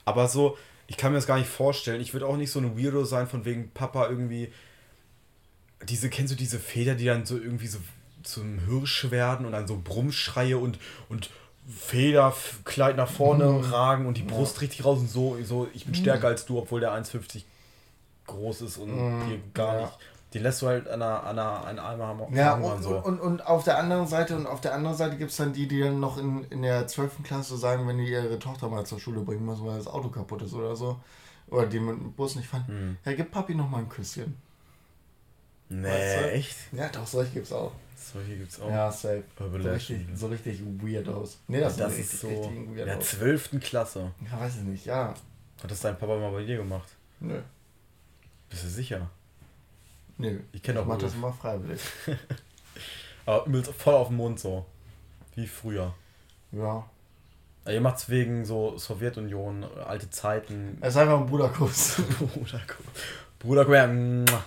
Aber so, ich kann mir das gar nicht vorstellen. Ich würde auch nicht so ein Weirdo sein, von wegen Papa irgendwie. diese, kennst du diese Feder, die dann so irgendwie so zum Hirsch werden und dann so Brummschreie und, und Federkleid nach vorne Mhm. ragen und die Brust richtig raus und so, so ich bin Mhm. stärker als du, obwohl der 1,50 groß ist und dir gar ja. nicht. Den lässt du halt an einer, an einer, an einem Arm Ja, und, so. und, und auf der anderen Seite, und auf der anderen Seite gibt es dann die, die dann noch in, in der 12. Klasse sagen, wenn die ihre Tochter mal zur Schule bringen müssen, weil das Auto kaputt ist oder so. Oder die mit dem Bus nicht fahren. Hm. Ja, gib Papi noch mal ein Küsschen. nee, weißt du? echt? Ja, doch, solche gibt's auch. Solche gibt's auch. Ja, safe. Urban So richtig, so richtig weirdos. Nee, das, das sind ist richtig, so. richtig In der weirdos. 12. Klasse. Ja, weiß ich nicht, ja. Hat das dein Papa mal bei dir gemacht? Nö. Bist du sicher? Nö. Ich kenn auch mach Ulf. das immer freiwillig. [LAUGHS] Aber übelst voll auf den Mund so. Wie früher. Ja. Ja, ihr macht's wegen so Sowjetunion, alte Zeiten. Es ist einfach ein Bruderkuss. [LAUGHS] Bruder, Bruder, Bruder, mua.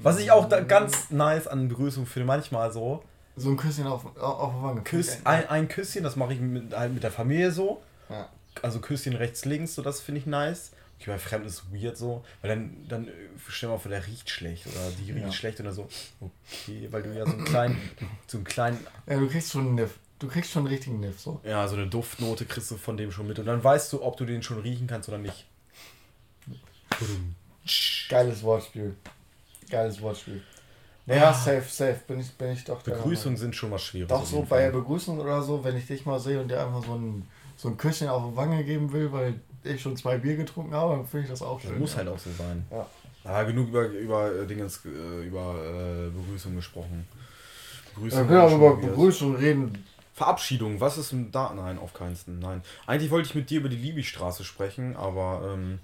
Was ich auch ganz nice an Begrüßung finde, manchmal so. so ein Küsschen auf, auf der Wange. Küss, ein, ein Küsschen, das mache ich mit, halt mit der Familie so. Ja. Also Küsschen rechts, links, so das finde ich nice. Okay, bei Fremden ist weird so, weil dann, dann äh, stell mal vor, der riecht schlecht oder die riecht Ja. schlecht oder so. Okay, weil du ja so einen kleinen, [LAUGHS] so einen kleinen, ja, du kriegst schon einen Niff. Du kriegst schon einen richtigen Niff, so. ja, so eine Duftnote kriegst du von dem schon mit und dann weißt du, ob du den schon riechen kannst oder nicht. Geiles Wortspiel. Geiles Wortspiel. Naja, safe, safe. Bin ich, bin ich doch Begrüßungen sind schon was Schwieriges. Doch so bei der Fall. Begrüßung oder so, wenn ich dich mal sehe und dir einfach so ein, so ein Küsschen auf die Wange geben will, weil ich schon zwei Bier getrunken habe, dann finde ich das auch Das schön. muss ja. halt auch so sein. Ja. Ah, genug über, über äh, Dingens, äh, über äh, Begrüßung gesprochen. Wir Begrüßung können auch über Begrüßung reden. Verabschiedung, was ist denn da? Nein, auf keinen Fall. Nein. Eigentlich wollte ich mit dir über die Liebigstraße sprechen, aber ähm,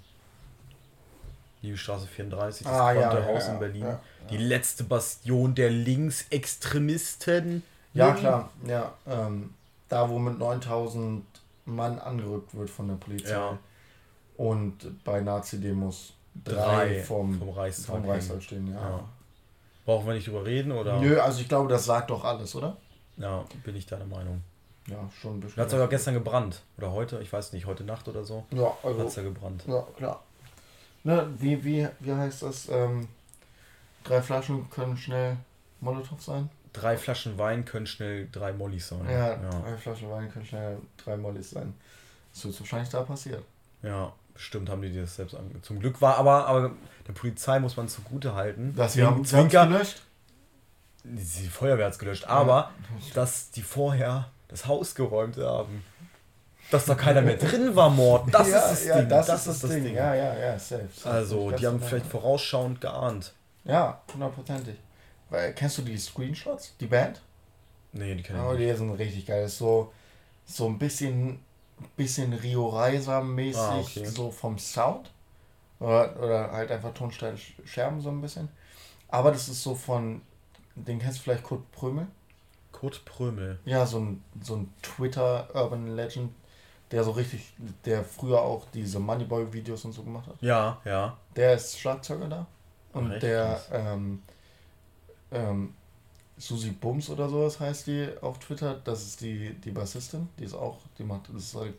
Liebigstraße 34, das Ah, ja, ja, Haus ja, in Berlin. ja, Die letzte Bastion der Linksextremisten. Ja, klar. Ja, ähm, da, wo mit 9000 Mann angerückt wird von der Polizei. Ja. Und bei Nazi-Demos drei, Drei vom, vom Reichstag vom Reichstag stehen. Ja. Ja. Brauchen wir nicht drüber reden, oder? Nö, also ich glaube, das sagt doch alles, oder? Ja, bin ich deiner Meinung. Ja, schon ein bisschen. hat es sogar gestern gebrannt. Oder heute, ich weiß nicht, heute Nacht oder so. Ja, Hat also. es ja gebrannt. Ja, klar. Ne, wie, wie, wie heißt das? Ähm, drei Flaschen können schnell Molotow sein? Drei Flaschen Wein können schnell drei Mollys sein. Ja, ja. drei Flaschen Wein können schnell drei Mollis sein. Das wird wahrscheinlich da passiert. Ja, bestimmt haben die das selbst ange Zum Glück war aber, aber der Polizei muss man zugute halten. Das Zwinker- wir haben, Zwinker, gelöscht. die Feuerwehr hat es gelöscht, aber dass die vorher das Haus geräumt haben. Dass da keiner mehr drin war, Mord. Das ja, ist das ja, Ding. Das, ist das, Ding. Ja, ja, ja, safe. safe. Also, Das die haben ist- vielleicht vorausschauend geahnt. Ja, hundertprozentig. Weil, kennst du die Screenshots? Die Band? Nee, die kennen Oh, ich nicht. die sind richtig geil. Das ist so, so ein bisschen, bisschen Rio Reiser mäßig, Ah, okay. so vom Sound. Oder, oder halt einfach Tonsteine Scherben so ein bisschen. Aber das ist so von, den kennst du vielleicht Kurt Prömel? Kurt Prömel. Ja, so ein, so ein Twitter Urban Legend, der so richtig, der früher auch diese Moneyboy-Videos und so gemacht hat. Ja, ja. Der ist Schlagzeuger da. Und Echt? der, ähm, ähm, Susi Bums oder sowas heißt die auf Twitter. Das ist die, die Bassistin. Die ist auch, die macht, das ist halt,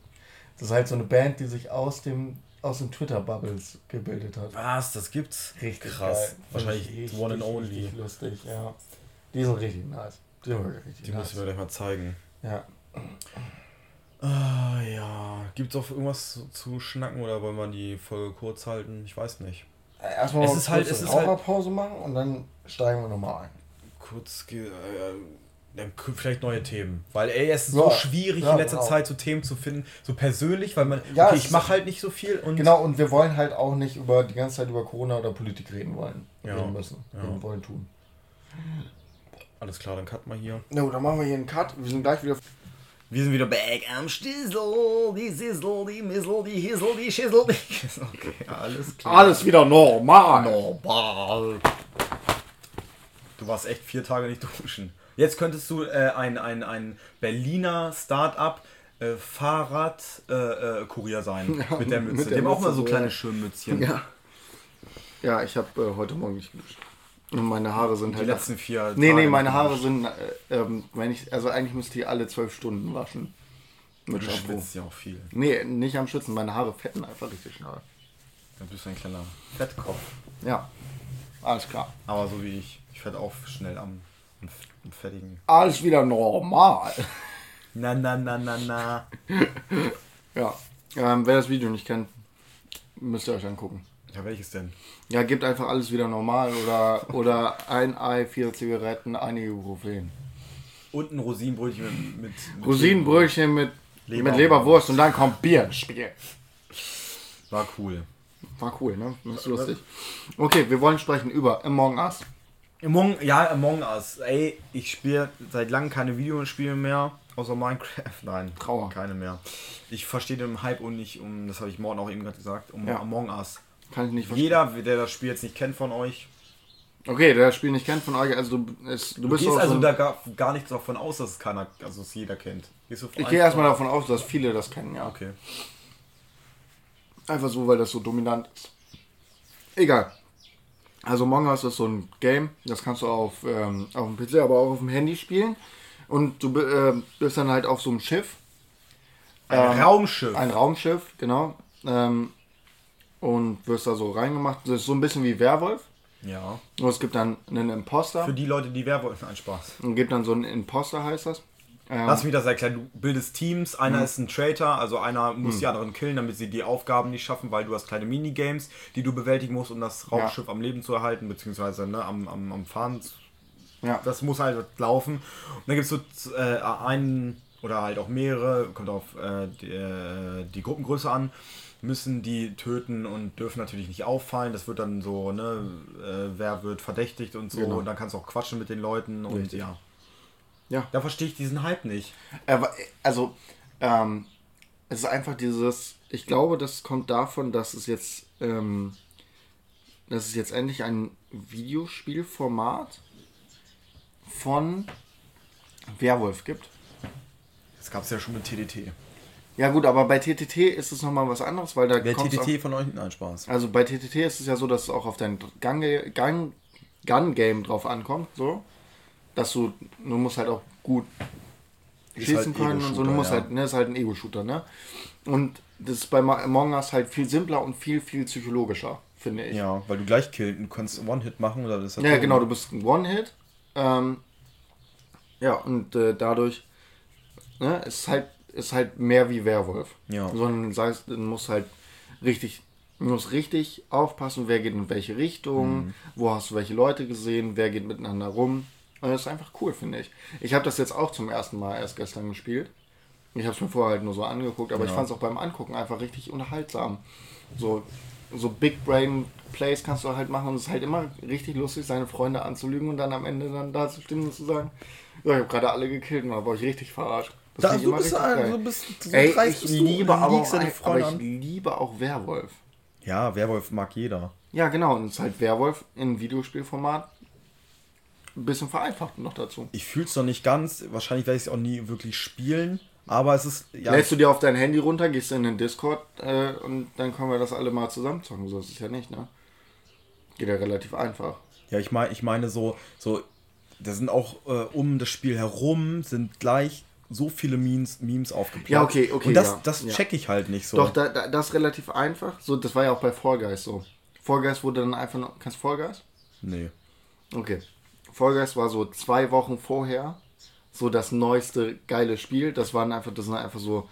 das ist halt so eine Band, die sich aus dem, aus den Twitter-Bubbles gebildet hat. Was, das gibt's? Richtig Krass. geil. Wahrscheinlich Richtig, one and only. Richtig lustig, ja. Die sind richtig nice. Die sind richtig Die nice. musst du mir gleich mal zeigen. Ja. Ah, ja. Gibt's auch irgendwas zu, zu schnacken oder wollen wir die Folge kurz halten? Ich weiß nicht. Erstmal Es ist halt- kurz es eine ist halt- Raucherpause machen und dann steigen wir nochmal ein. Kurz, äh, dann vielleicht neue Themen. Weil, ey, es ist Ja, so schwierig ja, in letzter genau. Zeit so Themen zu finden, so persönlich, weil man, Ja, okay, ich mache halt nicht so viel und Genau, und wir wollen halt auch nicht über die ganze Zeit über Corona oder Politik reden wollen. Ja, Reden müssen. Reden wollen tun. alles klar, dann cut mal hier. No, dann machen wir hier einen Cut. Wir sind gleich wieder. Wir sind wieder back am Stissel, die Sissel, die Missel, die Hissel, die Schissel, die [LAUGHS] Kissel. Okay, alles klar. Alles wieder normal. normal. Du warst echt vier Tage nicht [LAUGHS] duschen. Jetzt könntest du äh, ein, ein, ein Berliner Start-up äh, Fahrrad-Kurier äh, Kurier sein. [LAUGHS] mit der Mütze. mit der Die haben auch mal so kleine ja. Schirmmützchen. Ja. Ja, ich habe äh, heute Morgen nicht geduscht. Und meine Haare sind Die halt. letzten vier nee, nee, Tage meine Haare sind. Äh, ähm, wenn ich, also eigentlich müsste ich alle zwölf Stunden waschen. Mit Du Shampoo. schwitzt ja auch viel. Nee, nicht am Schützen. Meine Haare fetten einfach richtig schnell. Dann bist du ein kleiner Fettkopf. Ja. Alles klar. Aber so wie ich. Ich werde auch schnell am, am, am Fertigen. Alles wieder normal. Na, na, na, na, na. Ja. Ähm, wer das Video nicht kennt, müsst ihr euch angucken. Ja, welches denn? Ja, gebt einfach alles wieder normal oder, oder ein Ei, vier Zigaretten, einige Ibuprofen. Und ein Rosinenbrötchen mit, mit, mit Rosinenbrötchen mit, Leber- mit Leberwurst und dann kommt Bier ins Spiel. War cool. War cool, ne? Das ist lustig. Okay, wir wollen sprechen über Among Us. Among, ja, Among Us. Ey, ich spiele seit langem keine Videospiele mehr. Außer Minecraft. [LAUGHS] Nein, Trauer. keine mehr. Ich verstehe den Hype und nicht um, das habe ich morgen auch eben gerade gesagt, um Ja. Among Us. Kann ich nicht verstehen. Jeder, der das Spiel jetzt nicht kennt von euch, Okay, der das Spiel nicht kennt von euch, also du, es, du du bist gehst also so da gar, gar nicht davon aus, dass es keiner, also es jeder kennt. Ich gehe erstmal davon aus, dass viele das kennen, ja. Okay. Einfach so, weil das so dominant ist. Egal. Also Among Us ist so ein Game, das kannst du auf, ähm, auf dem PC, aber auch auf dem Handy spielen. Und du ähm, bist dann halt auf so einem Schiff. Ein Ähm, Raumschiff. Ein Raumschiff, genau. Ähm, und wirst da so reingemacht. Das ist so ein bisschen wie Werwolf. ja. Nur es gibt dann einen Imposter. Für die Leute, die Werwolf. Nein, Spaß. Und gibt dann so einen Imposter, heißt das. Ähm, Lass mich das erklären. Du bildest Teams, einer ist ein Traitor, also einer muss die anderen killen, damit sie die Aufgaben nicht schaffen, weil du hast kleine Minigames, die du bewältigen musst, um das Raumschiff am Leben zu erhalten, beziehungsweise ne, am, am, am Fahren. zu- ja. Das muss halt laufen. Und dann gibt es so äh, einen oder halt auch mehrere, kommt auf äh, die, äh, die Gruppengröße an, müssen die töten und dürfen natürlich nicht auffallen. Das wird dann so, ne, äh, wer wird verdächtigt und so. Genau. Und dann kannst du auch quatschen mit den Leuten und Richtig. ja. Ja. Da verstehe ich diesen Hype nicht. Also, ähm, es ist einfach dieses, ich glaube, das kommt davon, dass es jetzt, ähm, dass es jetzt endlich ein Videospielformat von Werwolf gibt. Das gab es ja schon mit TDT. Ja gut, aber bei TTT ist es nochmal was anderes, weil da Wer kommt's auch, TTT von euch? Nein, Spaß. Also bei TTT ist es ja so, dass es auch auf dein Gun, Gun, Gun Game drauf ankommt, so. Dass du, du musst halt auch gut schießen halt können und so. Du musst ja. halt, ne, ist halt ein Ego-Shooter, ne? Und das ist bei Among Us halt viel simpler und viel, viel psychologischer, finde ich. Ja, weil du gleich killen, du kannst One-Hit machen oder das ist Ja, genau, du bist ein One-Hit. Ähm, ja, und äh, dadurch ne, ist halt ist halt mehr wie Werwolf. Ja. Sondern das heißt, du musst halt richtig, du musst richtig aufpassen, wer geht in welche Richtung, Mhm. wo hast du welche Leute gesehen, wer geht miteinander rum. Und das ist einfach cool, finde ich. Ich habe das jetzt auch zum ersten Mal erst gestern gespielt. Ich habe es mir vorher halt nur so angeguckt, aber ich Ja. fand es auch beim Angucken einfach richtig unterhaltsam. So, so Big Brain Plays kannst du halt machen und es ist halt immer richtig lustig, seine Freunde anzulügen und dann am Ende dann da zu stehen und zu sagen, ja, ich habe gerade alle gekillt und da war ich richtig verarscht. Das ich immer richtig geil. bist so Ey, ich bist du liebe aber auch, du aber ich liebe auch Werwolf. Ja, Werwolf mag jeder. Ja, genau, und es ist halt Werwolf in Videospielformat. Ein bisschen vereinfacht noch dazu. Ich fühl's noch nicht ganz. Wahrscheinlich werde ich es auch nie wirklich spielen. Aber es ist. Ja, Lädst du dir auf dein Handy runter, gehst in den Discord äh, und dann können wir das alle mal zusammen zocken. So ist es ja nicht, ne? Geht ja relativ einfach. ja ich meine, ich meine so, so, da sind auch äh, um das Spiel herum sind gleich so viele Memes, Memes aufgeplatzt. Ja, okay, okay, Und das, ja, das ja. check ich halt nicht so. Doch, da, da, das ist relativ einfach. So, das war ja auch bei Fall Guys so. Fall Guys wurde dann einfach noch. Kannst du Fall Guys? Nee. Okay. Fall Guys war so zwei Wochen vorher so das neueste geile Spiel. Das waren einfach, das sind einfach so,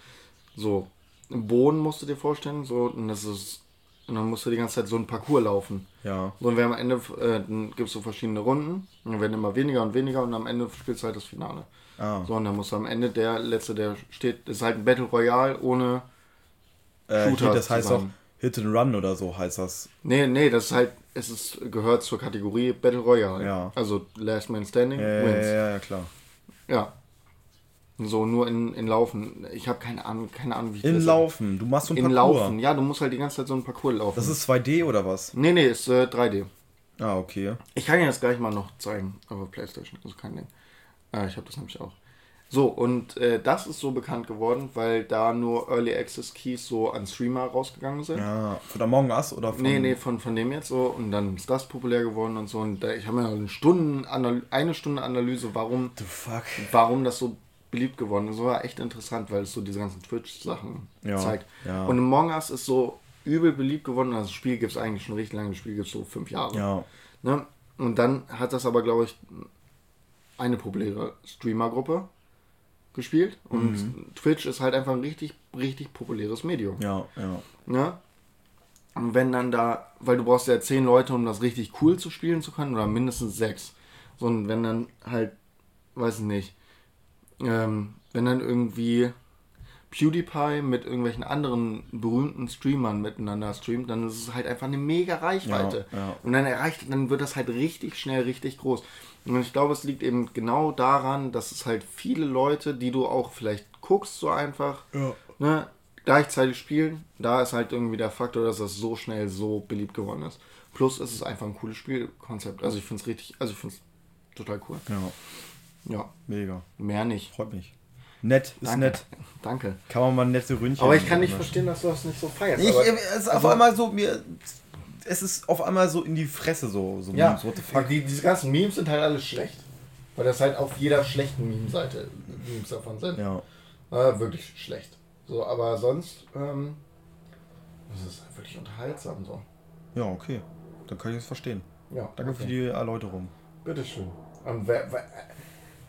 so Bohnen musst du dir vorstellen. So, und das ist, und dann musst du die ganze Zeit so ein Parcours laufen. Ja. So, und wir am Ende äh, dann gibt es so verschiedene Runden. Und dann werden immer weniger und weniger und am Ende spielst du halt das Finale. Ah. So, und dann musst du am Ende der letzte, der steht, ist halt ein Battle Royale ohne. Äh, Shooter das heißt auch. Hit and Run oder so heißt das. Nee, nee, das ist halt, es ist, gehört zur Kategorie Battle Royale. Ja. Also Last Man Standing Ja, wins. ja, ja, klar. Ja. So, nur in, in Laufen. Ich habe keine Ahnung, keine Ahnung, wie ich In das- Laufen. Du machst so ein In Parcours. Laufen. Ja, du musst halt die ganze Zeit so ein Parcours laufen. Das ist 2D oder was? nee, nee, ist äh, 3D. Ah, okay. Ich kann dir das gleich mal noch zeigen auf der Playstation. Also kein Ding. Äh, ich habe das nämlich auch. So, und äh, das ist so bekannt geworden, weil da nur Early Access Keys so an Streamer rausgegangen sind. Ja, von Among Us oder von. Nee, nee, von, von dem jetzt so. Und dann ist das populär geworden und so. Und da, ich habe mir eine Stunden, eine Stunde Analyse, warum warum das so beliebt geworden ist. Das war echt interessant, weil es so diese ganzen Twitch-Sachen Ja, zeigt. ja. Und Among Us ist so übel beliebt geworden. Also das Spiel gibt es eigentlich schon richtig lange. Das Spiel gibt es so fünf Jahre. Ja. Ne? Und dann hat das aber, glaube ich, eine populäre Streamer-Gruppe gespielt. Und Mhm. Twitch ist halt einfach ein richtig, richtig populäres Medium. Ja, ja. Ne? Und wenn dann da, weil du brauchst ja zehn Leute, um das richtig cool zu spielen zu können, oder mindestens sechs. So, und wenn dann halt, weiß ich nicht, ähm, wenn dann irgendwie PewDiePie mit irgendwelchen anderen berühmten Streamern miteinander streamt, dann ist es halt einfach eine mega Reichweite. Ja, ja. Und dann erreicht, dann wird das halt richtig schnell richtig groß. Und ich glaube, es liegt eben genau daran, dass es halt viele Leute, die du auch vielleicht guckst, so einfach, Ja. ne, gleichzeitig spielen. Da ist halt irgendwie der Faktor, dass das so schnell so beliebt geworden ist. Plus ist es einfach ein cooles Spielkonzept. Also ich finde es richtig, also ich finde es total cool. Ja, Ja, mega. mehr nicht. Freut mich. Nett, ist Danke. nett. Danke. Kann man mal nette Ründchen Aber ich kann nicht machen. verstehen, dass du das nicht so feierst. Ich, aber, es ist auf einmal so, mir. Es ist auf einmal so in die Fresse so. so ja, so, what the fuck. die, diese ganzen Memes sind halt alles schlecht. Weil das halt auf jeder schlechten Meme-Seite Memes davon sind. Ja. Äh, wirklich schlecht. So, aber sonst, ähm, das ist halt wirklich unterhaltsam so. ja, okay. Dann kann ich es verstehen. Ja, Danke okay. für die Erläuterung. Bitteschön. Und wer, wer,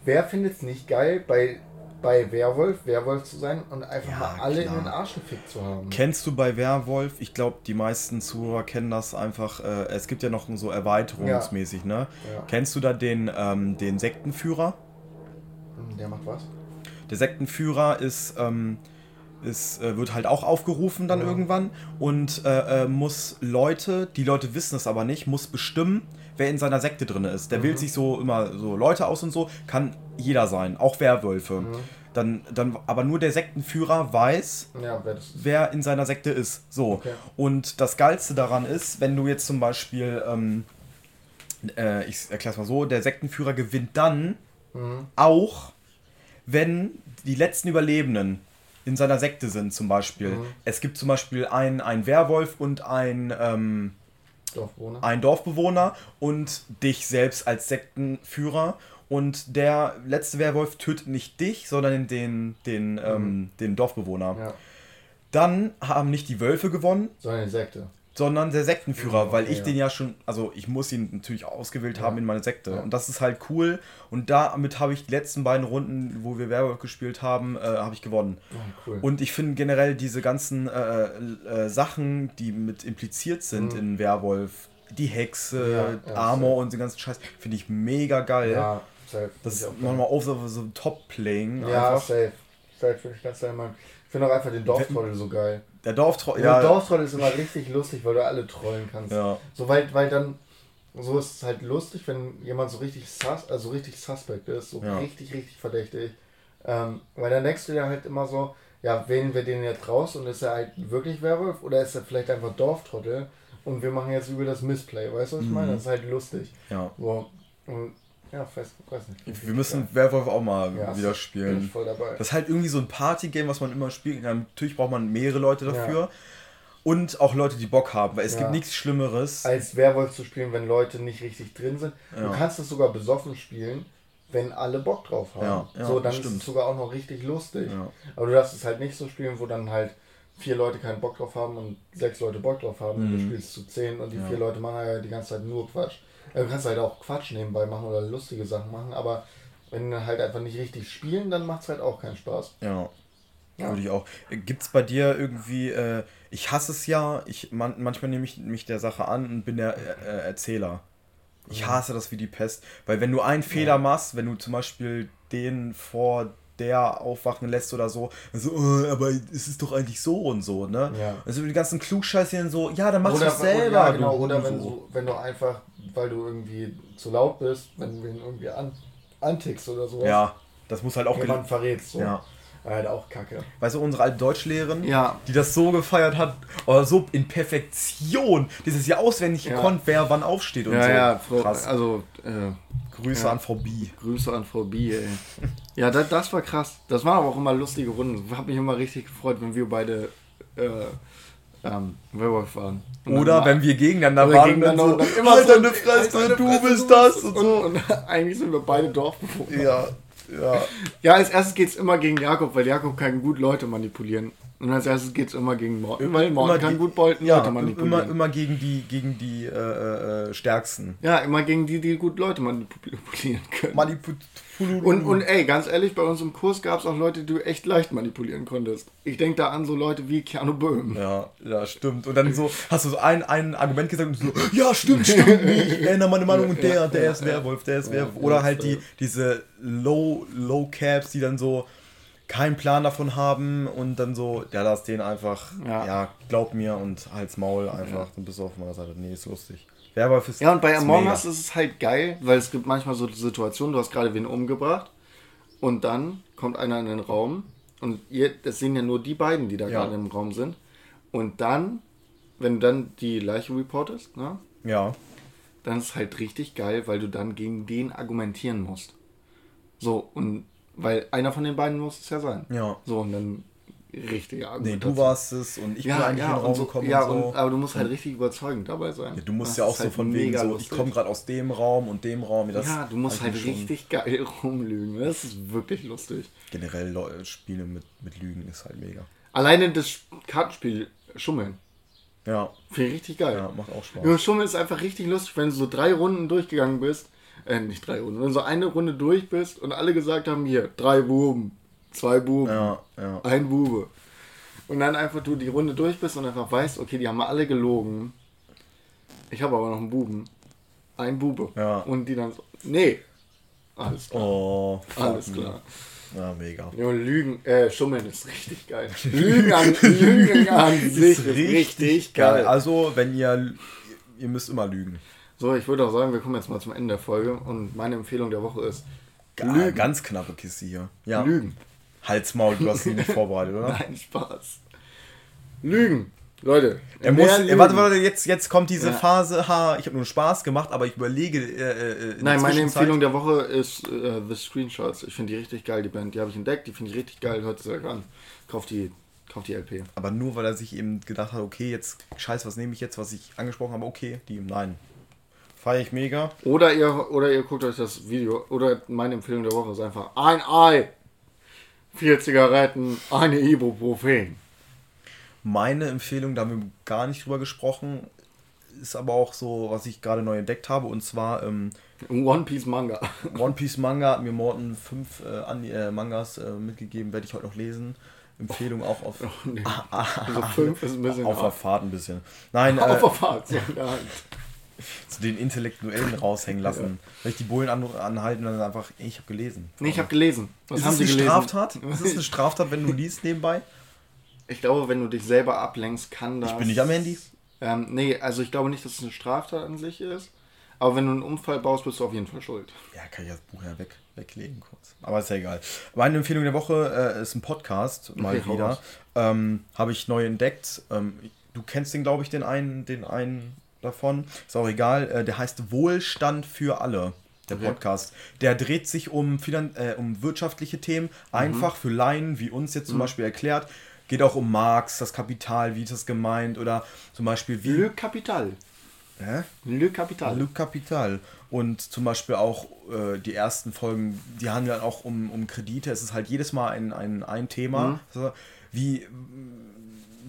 wer findet es nicht geil, bei, bei Werwolf, Werwolf zu sein und einfach Ja, mal alle klar. in den Arsch gefickt zu haben? Kennst du bei Werwolf? Ich glaube, die meisten Zuhörer kennen das einfach. Äh, es gibt ja noch so erweiterungsmäßig, ne? Ja. Kennst du da den, ähm, den Sektenführer? Hm, Der macht was? Der Sektenführer ist, ähm, ist, äh, wird halt auch aufgerufen dann Ja. irgendwann und äh, äh, muss Leute, die Leute wissen es aber nicht, muss bestimmen, wer in seiner Sekte drin ist. Der Mhm. wählt sich so immer so Leute aus und so, kann jeder sein, auch Werwölfe. Mhm. Dann, dann, aber nur der Sektenführer weiß, Ja, wer in seiner Sekte ist. So. Okay. Und das Geilste daran ist, wenn du jetzt zum Beispiel, ähm, äh, ich erkläre es mal so, der Sektenführer gewinnt dann Mhm. auch, wenn die letzten Überlebenden in seiner Sekte sind, zum Beispiel. Mhm. Es gibt zum Beispiel einen, einen Werwolf und ein, ähm, Dorfbewohner. ein Dorfbewohner und dich selbst als Sektenführer. Und der letzte Werwolf tötet nicht dich, sondern den, den, ähm, den Dorfbewohner. Mhm. Ja, Dann haben nicht die Wölfe gewonnen, so eine Sekte. Sondern der Sektenführer, weil ich ja. den ja schon, also ich muss ihn natürlich ausgewählt Ja. haben in meine Sekte. Ja. Und das ist halt cool. Und damit habe ich die letzten beiden Runden, wo wir Werwolf gespielt haben, äh, habe ich gewonnen. Oh, cool. Und ich finde generell diese ganzen äh, äh, Sachen, die mit impliziert sind Mhm. in Werwolf, die Hexe, Armor safe. und den ganzen Scheiß, finde ich mega geil. ja, safe. Das ist nochmal auf so, so Top-Playing Ja, einfach. safe. Safe, finde ich ganz geil, Mann. Ich finde auch einfach den Dorftrottel so geil. Der Dorftro Ja, Dorftrottel ist immer richtig lustig, weil du alle trollen kannst. ja, So, weil, weil dann, so ist es halt lustig, wenn jemand so richtig sus, also richtig suspect ist, so Ja. richtig, richtig verdächtig. Ähm, weil dann denkst du dir halt immer so, ja, wählen wir den jetzt raus und ist er halt wirklich Werwolf oder ist er vielleicht einfach Dorftrottel und wir machen jetzt übel das Missplay, weißt du, was ich Mhm. meine? Das ist halt lustig. ja. So, und, ja, fest. Wir müssen Werwolf auch mal Ja, wieder Bin spielen. ich voll dabei. Das ist halt irgendwie so ein Partygame, was man immer spielen kann. Natürlich braucht man mehrere Leute Ja. dafür. Und auch Leute, die Bock haben, weil es Ja. gibt nichts Schlimmeres. als Werwolf zu spielen, wenn Leute nicht richtig drin sind. Du Ja. kannst es sogar besoffen spielen, wenn alle Bock drauf haben. Ja, ja, so, dann stimmt. ist es sogar auch noch richtig lustig. Ja. Aber du darfst es halt nicht so spielen, wo dann halt vier Leute keinen Bock drauf haben und sechs Leute Bock drauf haben und du Mhm. spielst zu zehn und die Ja. vier Leute machen ja die ganze Zeit nur Quatsch. Äh, Du kannst halt auch Quatsch nebenbei machen oder lustige Sachen machen, aber wenn halt einfach nicht richtig spielen, dann macht es halt auch keinen Spaß. Ja. Ja. Würde ich auch. Gibt es bei dir irgendwie, äh, ich hasse es ja, ich, man, manchmal nehme ich mich der Sache an und bin der äh, Erzähler. Ich hasse das wie die Pest. Weil wenn du einen Fehler machst, wenn du zum Beispiel den vor der aufwachen lässt oder so, so, äh, aber es ist doch eigentlich so und so, ne? Ja. Also die ganzen Klugscheißchen so, ja, dann machst du es selber. ja, genau, du oder wenn, Hurensohn. du, wenn du einfach, weil du irgendwie zu laut bist, wenn du ihn irgendwie an, antickst oder sowas, Ja, das muss halt auch jemanden gel- verrätst. So. Ja. Halt auch kacke. Weißt du, unsere alte Deutschlehrerin, Ja. die das so gefeiert hat, oder so in Perfektion, dieses ja auswendig Ja. gekonnt, wer wann aufsteht und Ja, so. ja, krass. also äh, Grüße ja. an Frau B. Grüße an Frau B, ey. Ja, das, das war krass. Das waren aber auch immer lustige Runden. Hab mich immer richtig gefreut, wenn wir beide äh, ähm, Werwolf waren. Und Oder dann wenn wir gegeneinander waren gegeneinander und und dann dann so, immer halt so, deine Fresse, halt du Fresse, bist das und so. Und, und [LAUGHS] eigentlich sind wir beide Dorfbewohner. Ja, ja. Ja, als erstes geht's immer gegen Jakob, weil Jakob kann gut Leute manipulieren. Und als erstes geht es immer gegen Morten, weil Morten kann gut Bolton ja, Leute manipulieren. immer, immer gegen die, gegen die äh, äh, Stärksten. Ja, immer gegen die, die gut Leute manipulieren [LAUGHS] können. Manipulieren. Und, und ey, ganz ehrlich, bei uns im Kurs gab es auch Leute, die du echt leicht manipulieren konntest. Ich denke da an so Leute wie Keanu Böhm. Ja, ja, stimmt. Und dann so, hast du so ein, ein Argument gesagt und so, ja, stimmt, stimmt, ich ändere meine Meinung und der, der ist Werwolf, der ist Werwolf. Oder halt die, diese Low, Low Caps, die dann so keinen Plan davon haben und dann so, ja, lass den einfach, ja, Ja. glaub mir und halt's Maul einfach, dann bist du auf meiner Seite. Nee, ist lustig. Werwolf ist Ja, und bei Among. Us ist es halt geil, weil es gibt manchmal so Situationen, du hast gerade wen umgebracht und dann kommt einer in den Raum und ihr, das sind ja nur die beiden, die da Ja. gerade im Raum sind. Und dann, wenn du dann die Leiche reportest, ne, Ja. dann ist es halt richtig geil, weil du dann gegen den argumentieren musst. So, und weil einer von den beiden muss es ja sein. Ja. So, und dann richtige Nee, Argumentation. du warst es und ich bin ja, eigentlich in ja, den Raum so, gekommen ja und so. und, aber du musst halt richtig überzeugend dabei sein. Ja, du musst Das ja auch so halt von wegen so, lustig. ich komme gerade aus dem Raum und dem Raum. Das Ja, du musst halt richtig geil [LAUGHS] rumlügen. Das ist wirklich lustig. Generell Spiele mit, mit Lügen ist halt mega. Alleine das Kartenspiel Schummeln. Ja, Finde ich richtig geil. ja, macht auch Spaß. Junge, Schummeln ist einfach richtig lustig, wenn du so drei Runden durchgegangen bist. Äh, nicht drei Runden, wenn du so eine Runde durch bist und alle gesagt haben, hier, drei Buben, zwei Buben, Ja, ja. ein Bube. Und dann einfach du die Runde durch bist und einfach weißt, okay, die haben alle gelogen. Ich habe aber noch einen Buben. Ein Bube. Ja. Und die dann so, nee. Alles klar. Oh, Alles me. klar. Ja, mega. Ja, Lügen, äh, Schummeln ist richtig geil. [LAUGHS] Lügen an, Lügen an sich ist richtig, geil. Also, wenn ihr. Ihr müsst immer lügen. So, ich würde auch sagen, wir kommen jetzt mal zum Ende der Folge und meine Empfehlung der Woche ist Ga- Ganz knappe Kiste hier. Ja. Lügen. Halsmaul, du hast sie nicht [LAUGHS] vorbereitet, oder? Nein, Spaß. Lügen. Leute. Er muss, lügen. er, warte, warte, jetzt, jetzt kommt diese Ja. Phase, ha, ich habe nur Spaß gemacht, aber ich überlege. Äh, äh, Nein, meine Empfehlung der Woche ist äh, The Screenshots. Ich finde die richtig geil, die Band. Die habe ich entdeckt, die finde ich richtig geil. Hört es euch an. Kauft die, kauft die LP. Aber nur weil er sich eben gedacht hat, okay, jetzt scheiß, was nehme ich jetzt, was ich angesprochen habe, okay, die, nein. Feier ich mega. Oder ihr, oder ihr guckt euch das Video. Oder meine Empfehlung der Woche ist einfach ein Ei, vier Zigaretten, eine Ibuprofen. Meine Empfehlung, da haben wir gar nicht drüber gesprochen, ist aber auch so, was ich gerade neu entdeckt habe, und zwar ähm, One Piece Manga. [LAUGHS] One Piece Manga hat mir Morten fünf äh, äh, Mangas äh, mitgegeben, werde ich heute noch lesen. Empfehlung auch auf, Nee. [LAUGHS] Also fünf ist ein bisschen auf der. Fahrt ein bisschen. Nein, Auf äh, der Fahrt. So Hand. Zu den Intellektuellen raushängen lassen. Wenn ich die Bullen an, anhalten, dann einfach, ey, ich habe gelesen. Nee, ich habe gelesen. Was ist haben es eine gelesen? Straftat? Ist es eine [LAUGHS] Straftat, wenn du liest nebenbei? Ich glaube, wenn du dich selber ablenkst, kann das. Ich bin nicht am Handy. Ähm, nee, also ich glaube nicht, dass es eine Straftat an sich ist. Aber wenn du einen Unfall baust, bist du auf jeden Fall schuld. Ja, kann ich das Buch ja weg, weglegen kurz. Aber ist ja egal. Meine Empfehlung der Woche äh, ist ein Podcast, mal Okay, wieder. Ähm, Habe ich neu entdeckt. Ähm, du kennst den, glaube ich, den einen, den einen davon. Ist auch egal. Äh, der heißt Wohlstand für alle. Der Okay. Podcast. Der dreht sich um, Finan äh, um wirtschaftliche Themen, Mhm. einfach für Laien, wie uns jetzt zum Beispiel erklärt. Geht auch um Marx, das Kapital, wie ist das gemeint? Oder zum Beispiel wie. Le Capital. Hä? Le Capital. Le Capital. Und zum Beispiel auch äh, die ersten Folgen, die handeln auch um, um Kredite. Es ist halt jedes Mal ein, ein, ein Thema. Mhm. Also, wie,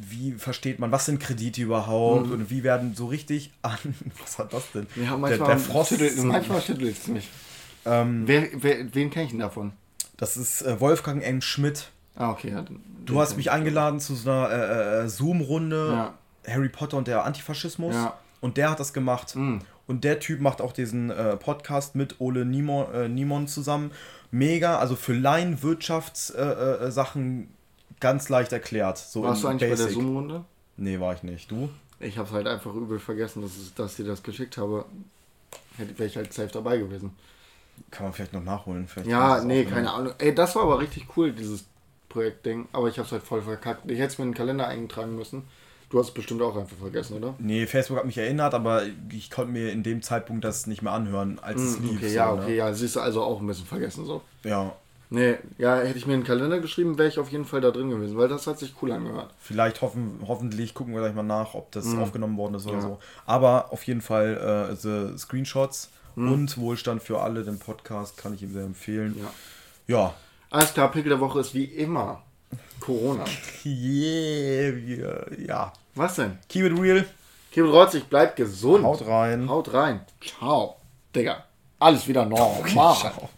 wie versteht man, was sind Kredite überhaupt und wie werden so richtig [LAUGHS] an. Was hat das denn? Mhm. Ja, manchmal, der, der Frost. schüttelt, manchmal schüttelt es mich. Ähm, Wer, wer, wen kenne ich denn davon? das ist äh, Wolfgang N. Schmidt. Ah, okay. Ja, Du hast mich ich. eingeladen zu so einer äh, äh, Zoom-Runde. Ja. Harry Potter und der Antifaschismus. Ja. Und der hat das gemacht. Mhm. Und der Typ macht auch diesen äh, Podcast mit Ole Nimon, äh, Nimon zusammen. Mega, also für Laien Ganz leicht erklärt. So Warst du eigentlich bei der Basic. Zoom-Runde? Nee, war ich nicht. Du? Ich habe halt einfach übel vergessen, dass, es, dass ich dir das geschickt habe. Hätte wäre ich halt safe dabei gewesen. Kann man vielleicht noch nachholen. Vielleicht Ja, ich nee, keine aufnehmen. Ahnung. Ey, das war aber richtig cool, dieses Projektding. Aber ich habe es halt voll verkackt. Ich hätte es mir in den Kalender eingetragen müssen. Du hast es bestimmt auch einfach vergessen, oder? Nee, Facebook hat mich erinnert, aber ich konnte mir in dem Zeitpunkt das nicht mehr anhören, als es Hm, lief. okay, so, ja, ne? okay, ja. Siehst du also auch ein bisschen vergessen so. Ja, Nee, ja, hätte ich mir in den Kalender geschrieben, wäre ich auf jeden Fall da drin gewesen, weil das hat sich cool angehört. Vielleicht hoffen, hoffentlich gucken wir gleich mal nach, ob das aufgenommen worden ist oder Mhm. Ja. so. Aber auf jeden Fall äh, the Screenshots Mhm. und Wohlstand für alle, den Podcast kann ich ihm sehr empfehlen. Ja. Ja, Alles klar, Pickel der Woche ist wie immer Corona. [LAUGHS] Yeah, ja. Was denn? Keep it real. Kevin Rotzig, bleibt gesund. Haut rein. Haut rein. Ciao. Digga. Alles wieder normal. Ciao.